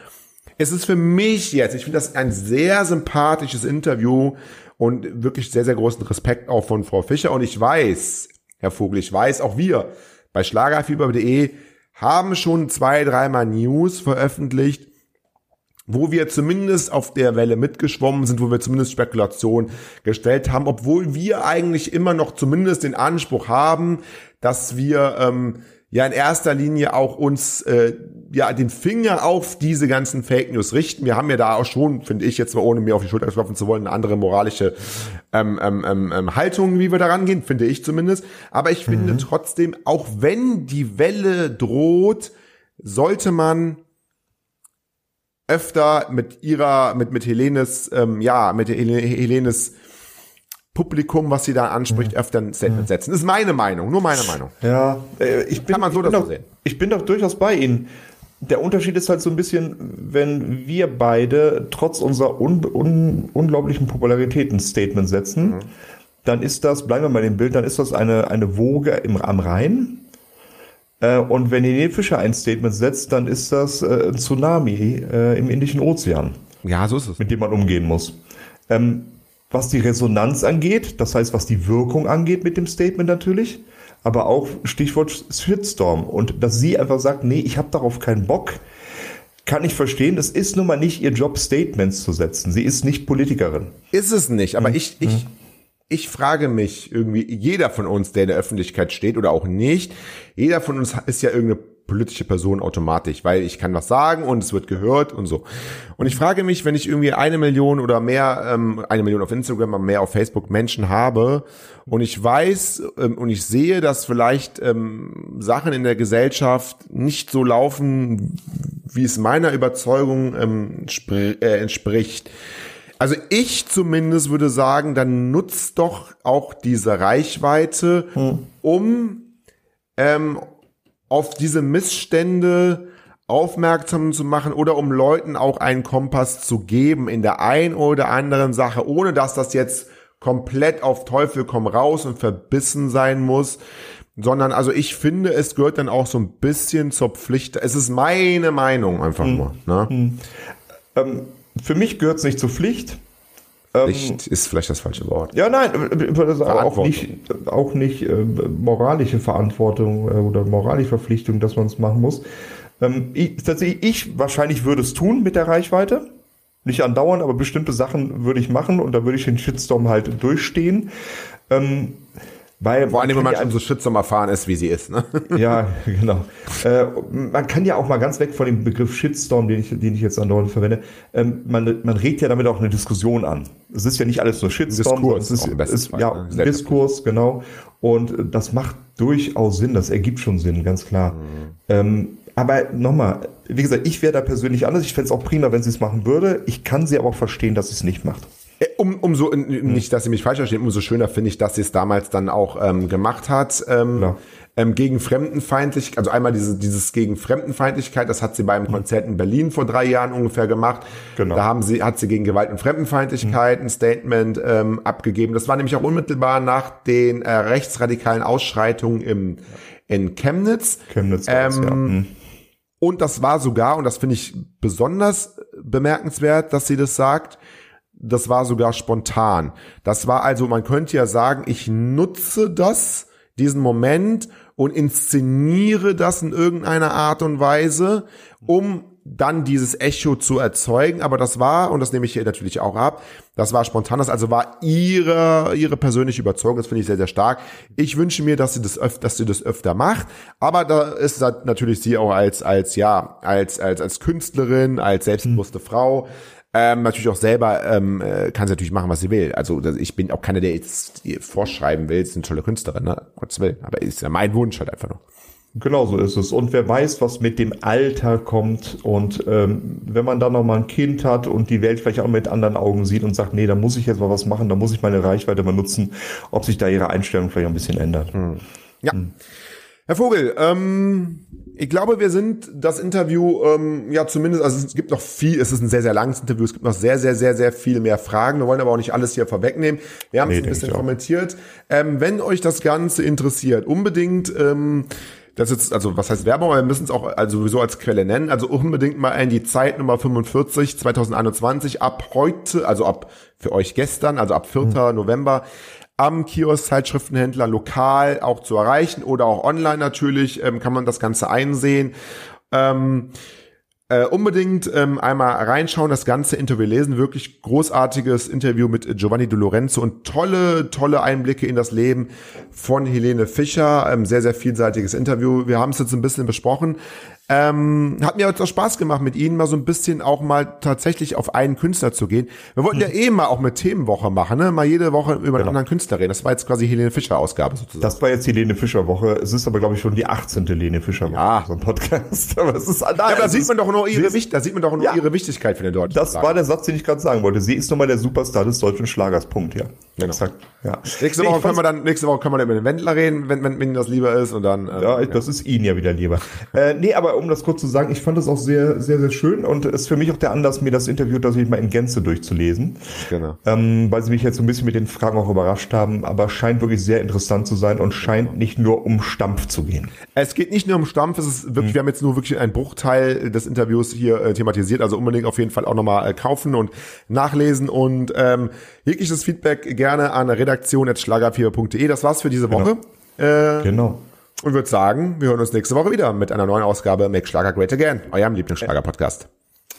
es ist für mich jetzt, ich finde das ein sehr sympathisches Interview und wirklich sehr, sehr großen Respekt auch von Frau Fischer. Und ich weiß, Herr Vogel, ich weiß, auch wir bei schlagerfieber.de haben schon zwei, dreimal News veröffentlicht, wo wir zumindest auf der Welle mitgeschwommen sind, wo wir zumindest Spekulationen gestellt haben, obwohl wir eigentlich immer noch zumindest den Anspruch haben, dass wir ähm, ja in erster Linie auch uns äh, ja den Finger auf diese ganzen Fake News richten. Wir haben ja da auch schon, finde ich jetzt mal ohne mir auf die Schulter klopfen zu wollen, eine andere moralische ähm, ähm, ähm, ähm, Haltung, wie wir da rangehen, finde ich zumindest. Aber ich finde trotzdem, auch wenn die Welle droht, sollte man öfter mit ihrer, mit, mit Helenes, ähm, ja, mit Hel- Helenes Publikum, was sie da anspricht, öfter ein Statement setzen. Das ist meine Meinung, nur meine Meinung. Ja, äh, ich bin, Kann man so doch, sehen. Ich bin doch durchaus bei Ihnen. Der Unterschied ist halt so ein bisschen, wenn wir beide trotz unserer un, un, unglaublichen Popularität ein Statement setzen, Mhm. dann ist das, bleiben wir mal im Bild, dann ist das eine, eine Woge im, am Rhein. Äh, Und wenn Helene Fischer ein Statement setzt, dann ist das äh, ein Tsunami äh, im Indischen Ozean Ja, so ist es. mit dem man umgehen muss. Ähm, was die Resonanz angeht, das heißt, was die Wirkung angeht mit dem Statement natürlich, aber auch Stichwort Shitstorm und dass sie einfach sagt, nee, ich habe darauf keinen Bock, kann ich verstehen. Es ist nun mal nicht ihr Job, Statements zu setzen. Sie ist nicht Politikerin. Ist es nicht, aber ich, ich, ich frage mich irgendwie, jeder von uns, der in der Öffentlichkeit steht oder auch nicht, jeder von uns ist ja irgendeine politische Person automatisch, weil ich kann was sagen und es wird gehört und so. Und ich frage mich, wenn ich irgendwie eine Million oder mehr, ähm, eine Million auf Instagram, aber mehr auf Facebook Menschen habe und ich weiß ähm, und ich sehe, dass vielleicht ähm, Sachen in der Gesellschaft nicht so laufen, wie es meiner Überzeugung ähm, äh, entspricht, also ich zumindest würde sagen, dann nutzt doch auch diese Reichweite, um ähm, auf diese Missstände aufmerksam zu machen oder um Leuten auch einen Kompass zu geben in der ein oder anderen Sache, ohne dass das jetzt komplett auf Teufel komm raus und verbissen sein muss, sondern also ich finde, es gehört dann auch so ein bisschen zur Pflicht. Es ist meine Meinung einfach nur. Ne? Ähm, für mich gehört es nicht zur Pflicht. Ähm, Pflicht ist vielleicht das falsche Wort. Ja, nein, äh, das ist auch Verantwortung. nicht, auch nicht äh, moralische Verantwortung äh, oder moralische Verpflichtung, dass man es machen muss. Ähm, ich, tatsächlich, ich wahrscheinlich würde es tun mit der Reichweite. Nicht andauernd, aber bestimmte Sachen würde ich machen und da würde ich den Shitstorm halt durchstehen. Ähm, weil Vor allem, wenn man ja schon so Shitstorm erfahren ist, wie sie ist. Ne? [LAUGHS] ja, genau. Äh, man kann ja auch mal ganz weg von dem Begriff Shitstorm, den ich, den ich jetzt andauernd verwende. Ähm, man, man regt ja damit auch eine Diskussion an. Es ist ja nicht alles nur Shitstorm, Diskurs es ist, ist Fall, ja ne? Diskurs, genau. Und das macht durchaus Sinn, das ergibt schon Sinn, ganz klar. Mhm. Ähm, aber nochmal, wie gesagt, ich wäre da persönlich anders. Ich fände es auch prima, wenn sie es machen würde. Ich kann sie aber auch verstehen, dass sie es nicht macht. Äh, Um, umso, nicht, dass Sie mich falsch verstehen, umso schöner finde ich, dass sie es damals dann auch ähm, gemacht hat. Ähm, Klar. ähm, gegen Fremdenfeindlichkeit, also einmal diese, dieses gegen Fremdenfeindlichkeit, das hat sie beim Konzert in Berlin vor drei Jahren ungefähr gemacht. Genau. Da haben sie, hat sie gegen Gewalt und Fremdenfeindlichkeit ein Statement ähm, abgegeben. Das war nämlich auch unmittelbar nach den äh, rechtsradikalen Ausschreitungen im, in Chemnitz. Chemnitz Ähm, ja. Hm. Und das war sogar, und das finde ich besonders bemerkenswert, dass sie das sagt, das war sogar spontan. Das war also, man könnte ja sagen, ich nutze das, diesen Moment und inszeniere das in irgendeiner Art und Weise, um dann dieses Echo zu erzeugen, aber das war, und das nehme ich hier natürlich auch ab, das war spontan, das also war ihre, ihre persönliche Überzeugung, das finde ich sehr, sehr stark. Ich wünsche mir, dass sie das öfter, dass sie das öfter macht, aber da ist natürlich sie auch als, als, ja, als, als, als Künstlerin, als selbstbewusste Frau, ähm, natürlich auch selber ähm, äh, kann sie natürlich machen, was sie will. Also ich bin auch keiner, der jetzt vorschreiben will, ist eine tolle Künstlerin, ne? Um Gottes Willen. Aber ist ja mein Wunsch halt einfach nur. Genau so ist es. Und wer weiß, was mit dem Alter kommt. Und ähm, wenn man dann noch mal ein Kind hat und die Welt vielleicht auch mit anderen Augen sieht und sagt, nee, da muss ich jetzt mal was machen, da muss ich meine Reichweite mal nutzen, ob sich da ihre Einstellung vielleicht ein bisschen ändert. Hm. Ja. Herr Vogel, ähm, ich glaube, wir sind das Interview, ähm, ja zumindest, also es gibt noch viel, es ist ein sehr, sehr langes Interview, es gibt noch sehr, sehr, sehr, sehr viel mehr Fragen. Wir wollen aber auch nicht alles hier vorwegnehmen. Wir haben Nee, es ein bisschen kommentiert. Ähm, wenn euch das Ganze interessiert, unbedingt, ähm, das ist, also was heißt Werbung, aber wir müssen es auch also sowieso als Quelle nennen. Also unbedingt mal in die Zeit Nummer 45 2021 ab heute, also ab für euch gestern, also ab 4. November am Kiosk Zeitschriftenhändler lokal auch zu erreichen oder auch online natürlich ähm, kann man das Ganze einsehen. Ähm, äh, unbedingt ähm, einmal reinschauen, das ganze Interview lesen. Wirklich großartiges Interview mit Giovanni Di Lorenzo und tolle, tolle Einblicke in das Leben von Helene Fischer. Ähm, sehr, sehr vielseitiges Interview. Wir haben es jetzt ein bisschen besprochen. Ähm, hat mir jetzt auch Spaß gemacht, mit Ihnen mal so ein bisschen auch mal tatsächlich auf einen Künstler zu gehen. Wir wollten ja eh mal auch eine Themenwoche machen, ne? Mal jede Woche über einen anderen Künstler reden. Das war jetzt quasi Helene Fischer Ausgabe sozusagen. Das war jetzt die Lene Fischer Woche. Es ist aber, glaube ich, schon die 18. Lene Fischer Woche. Ja. So ein Podcast. [LAUGHS] Aber es ist, nein, ja, aber da sieht ist- man doch nur ihre Wicht, da sieht man doch nur Ja. ihre Wichtigkeit für den deutschen Das Schlager. war der Satz, den ich gerade sagen wollte. Sie ist nun mal der Superstar des deutschen Schlagers. Punkt, ja. Genau. Exakt. Ja. Nächste Nee, Woche können wir dann, nächste Woche können wir dann über den Wendler reden, wenn, wenn, Ihnen das lieber ist und dann, äh, Ja, das ist Ihnen ja wieder lieber. Äh, nee, aber um das kurz zu sagen, ich fand es auch sehr, sehr, sehr schön und ist für mich auch der Anlass, mir das Interview tatsächlich mal in Gänze durchzulesen. Genau. Ähm, weil Sie mich jetzt so ein bisschen mit den Fragen auch überrascht haben, aber scheint wirklich sehr interessant zu sein und scheint nicht nur um Stampf zu gehen. Es geht nicht nur um Stampf, es ist wirklich, wir haben jetzt nur wirklich einen Bruchteil des Interviews hier äh, thematisiert, also unbedingt auf jeden Fall auch nochmal äh, kaufen und nachlesen und ähm, jegliches Feedback gerne an redaktion.schlagerfieber.de. Das war's für diese Woche. Äh, Genau. Und würde sagen, wir hören uns nächste Woche wieder mit einer neuen Ausgabe Make Schlager Great Again, eurem Lieblingsschlager-Podcast.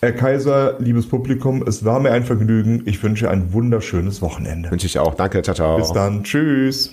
Herr Kaiser, liebes Publikum, es war mir ein Vergnügen. Ich wünsche ein wunderschönes Wochenende. Wünsche ich auch. Danke, ciao, ciao. Bis dann. Tschüss.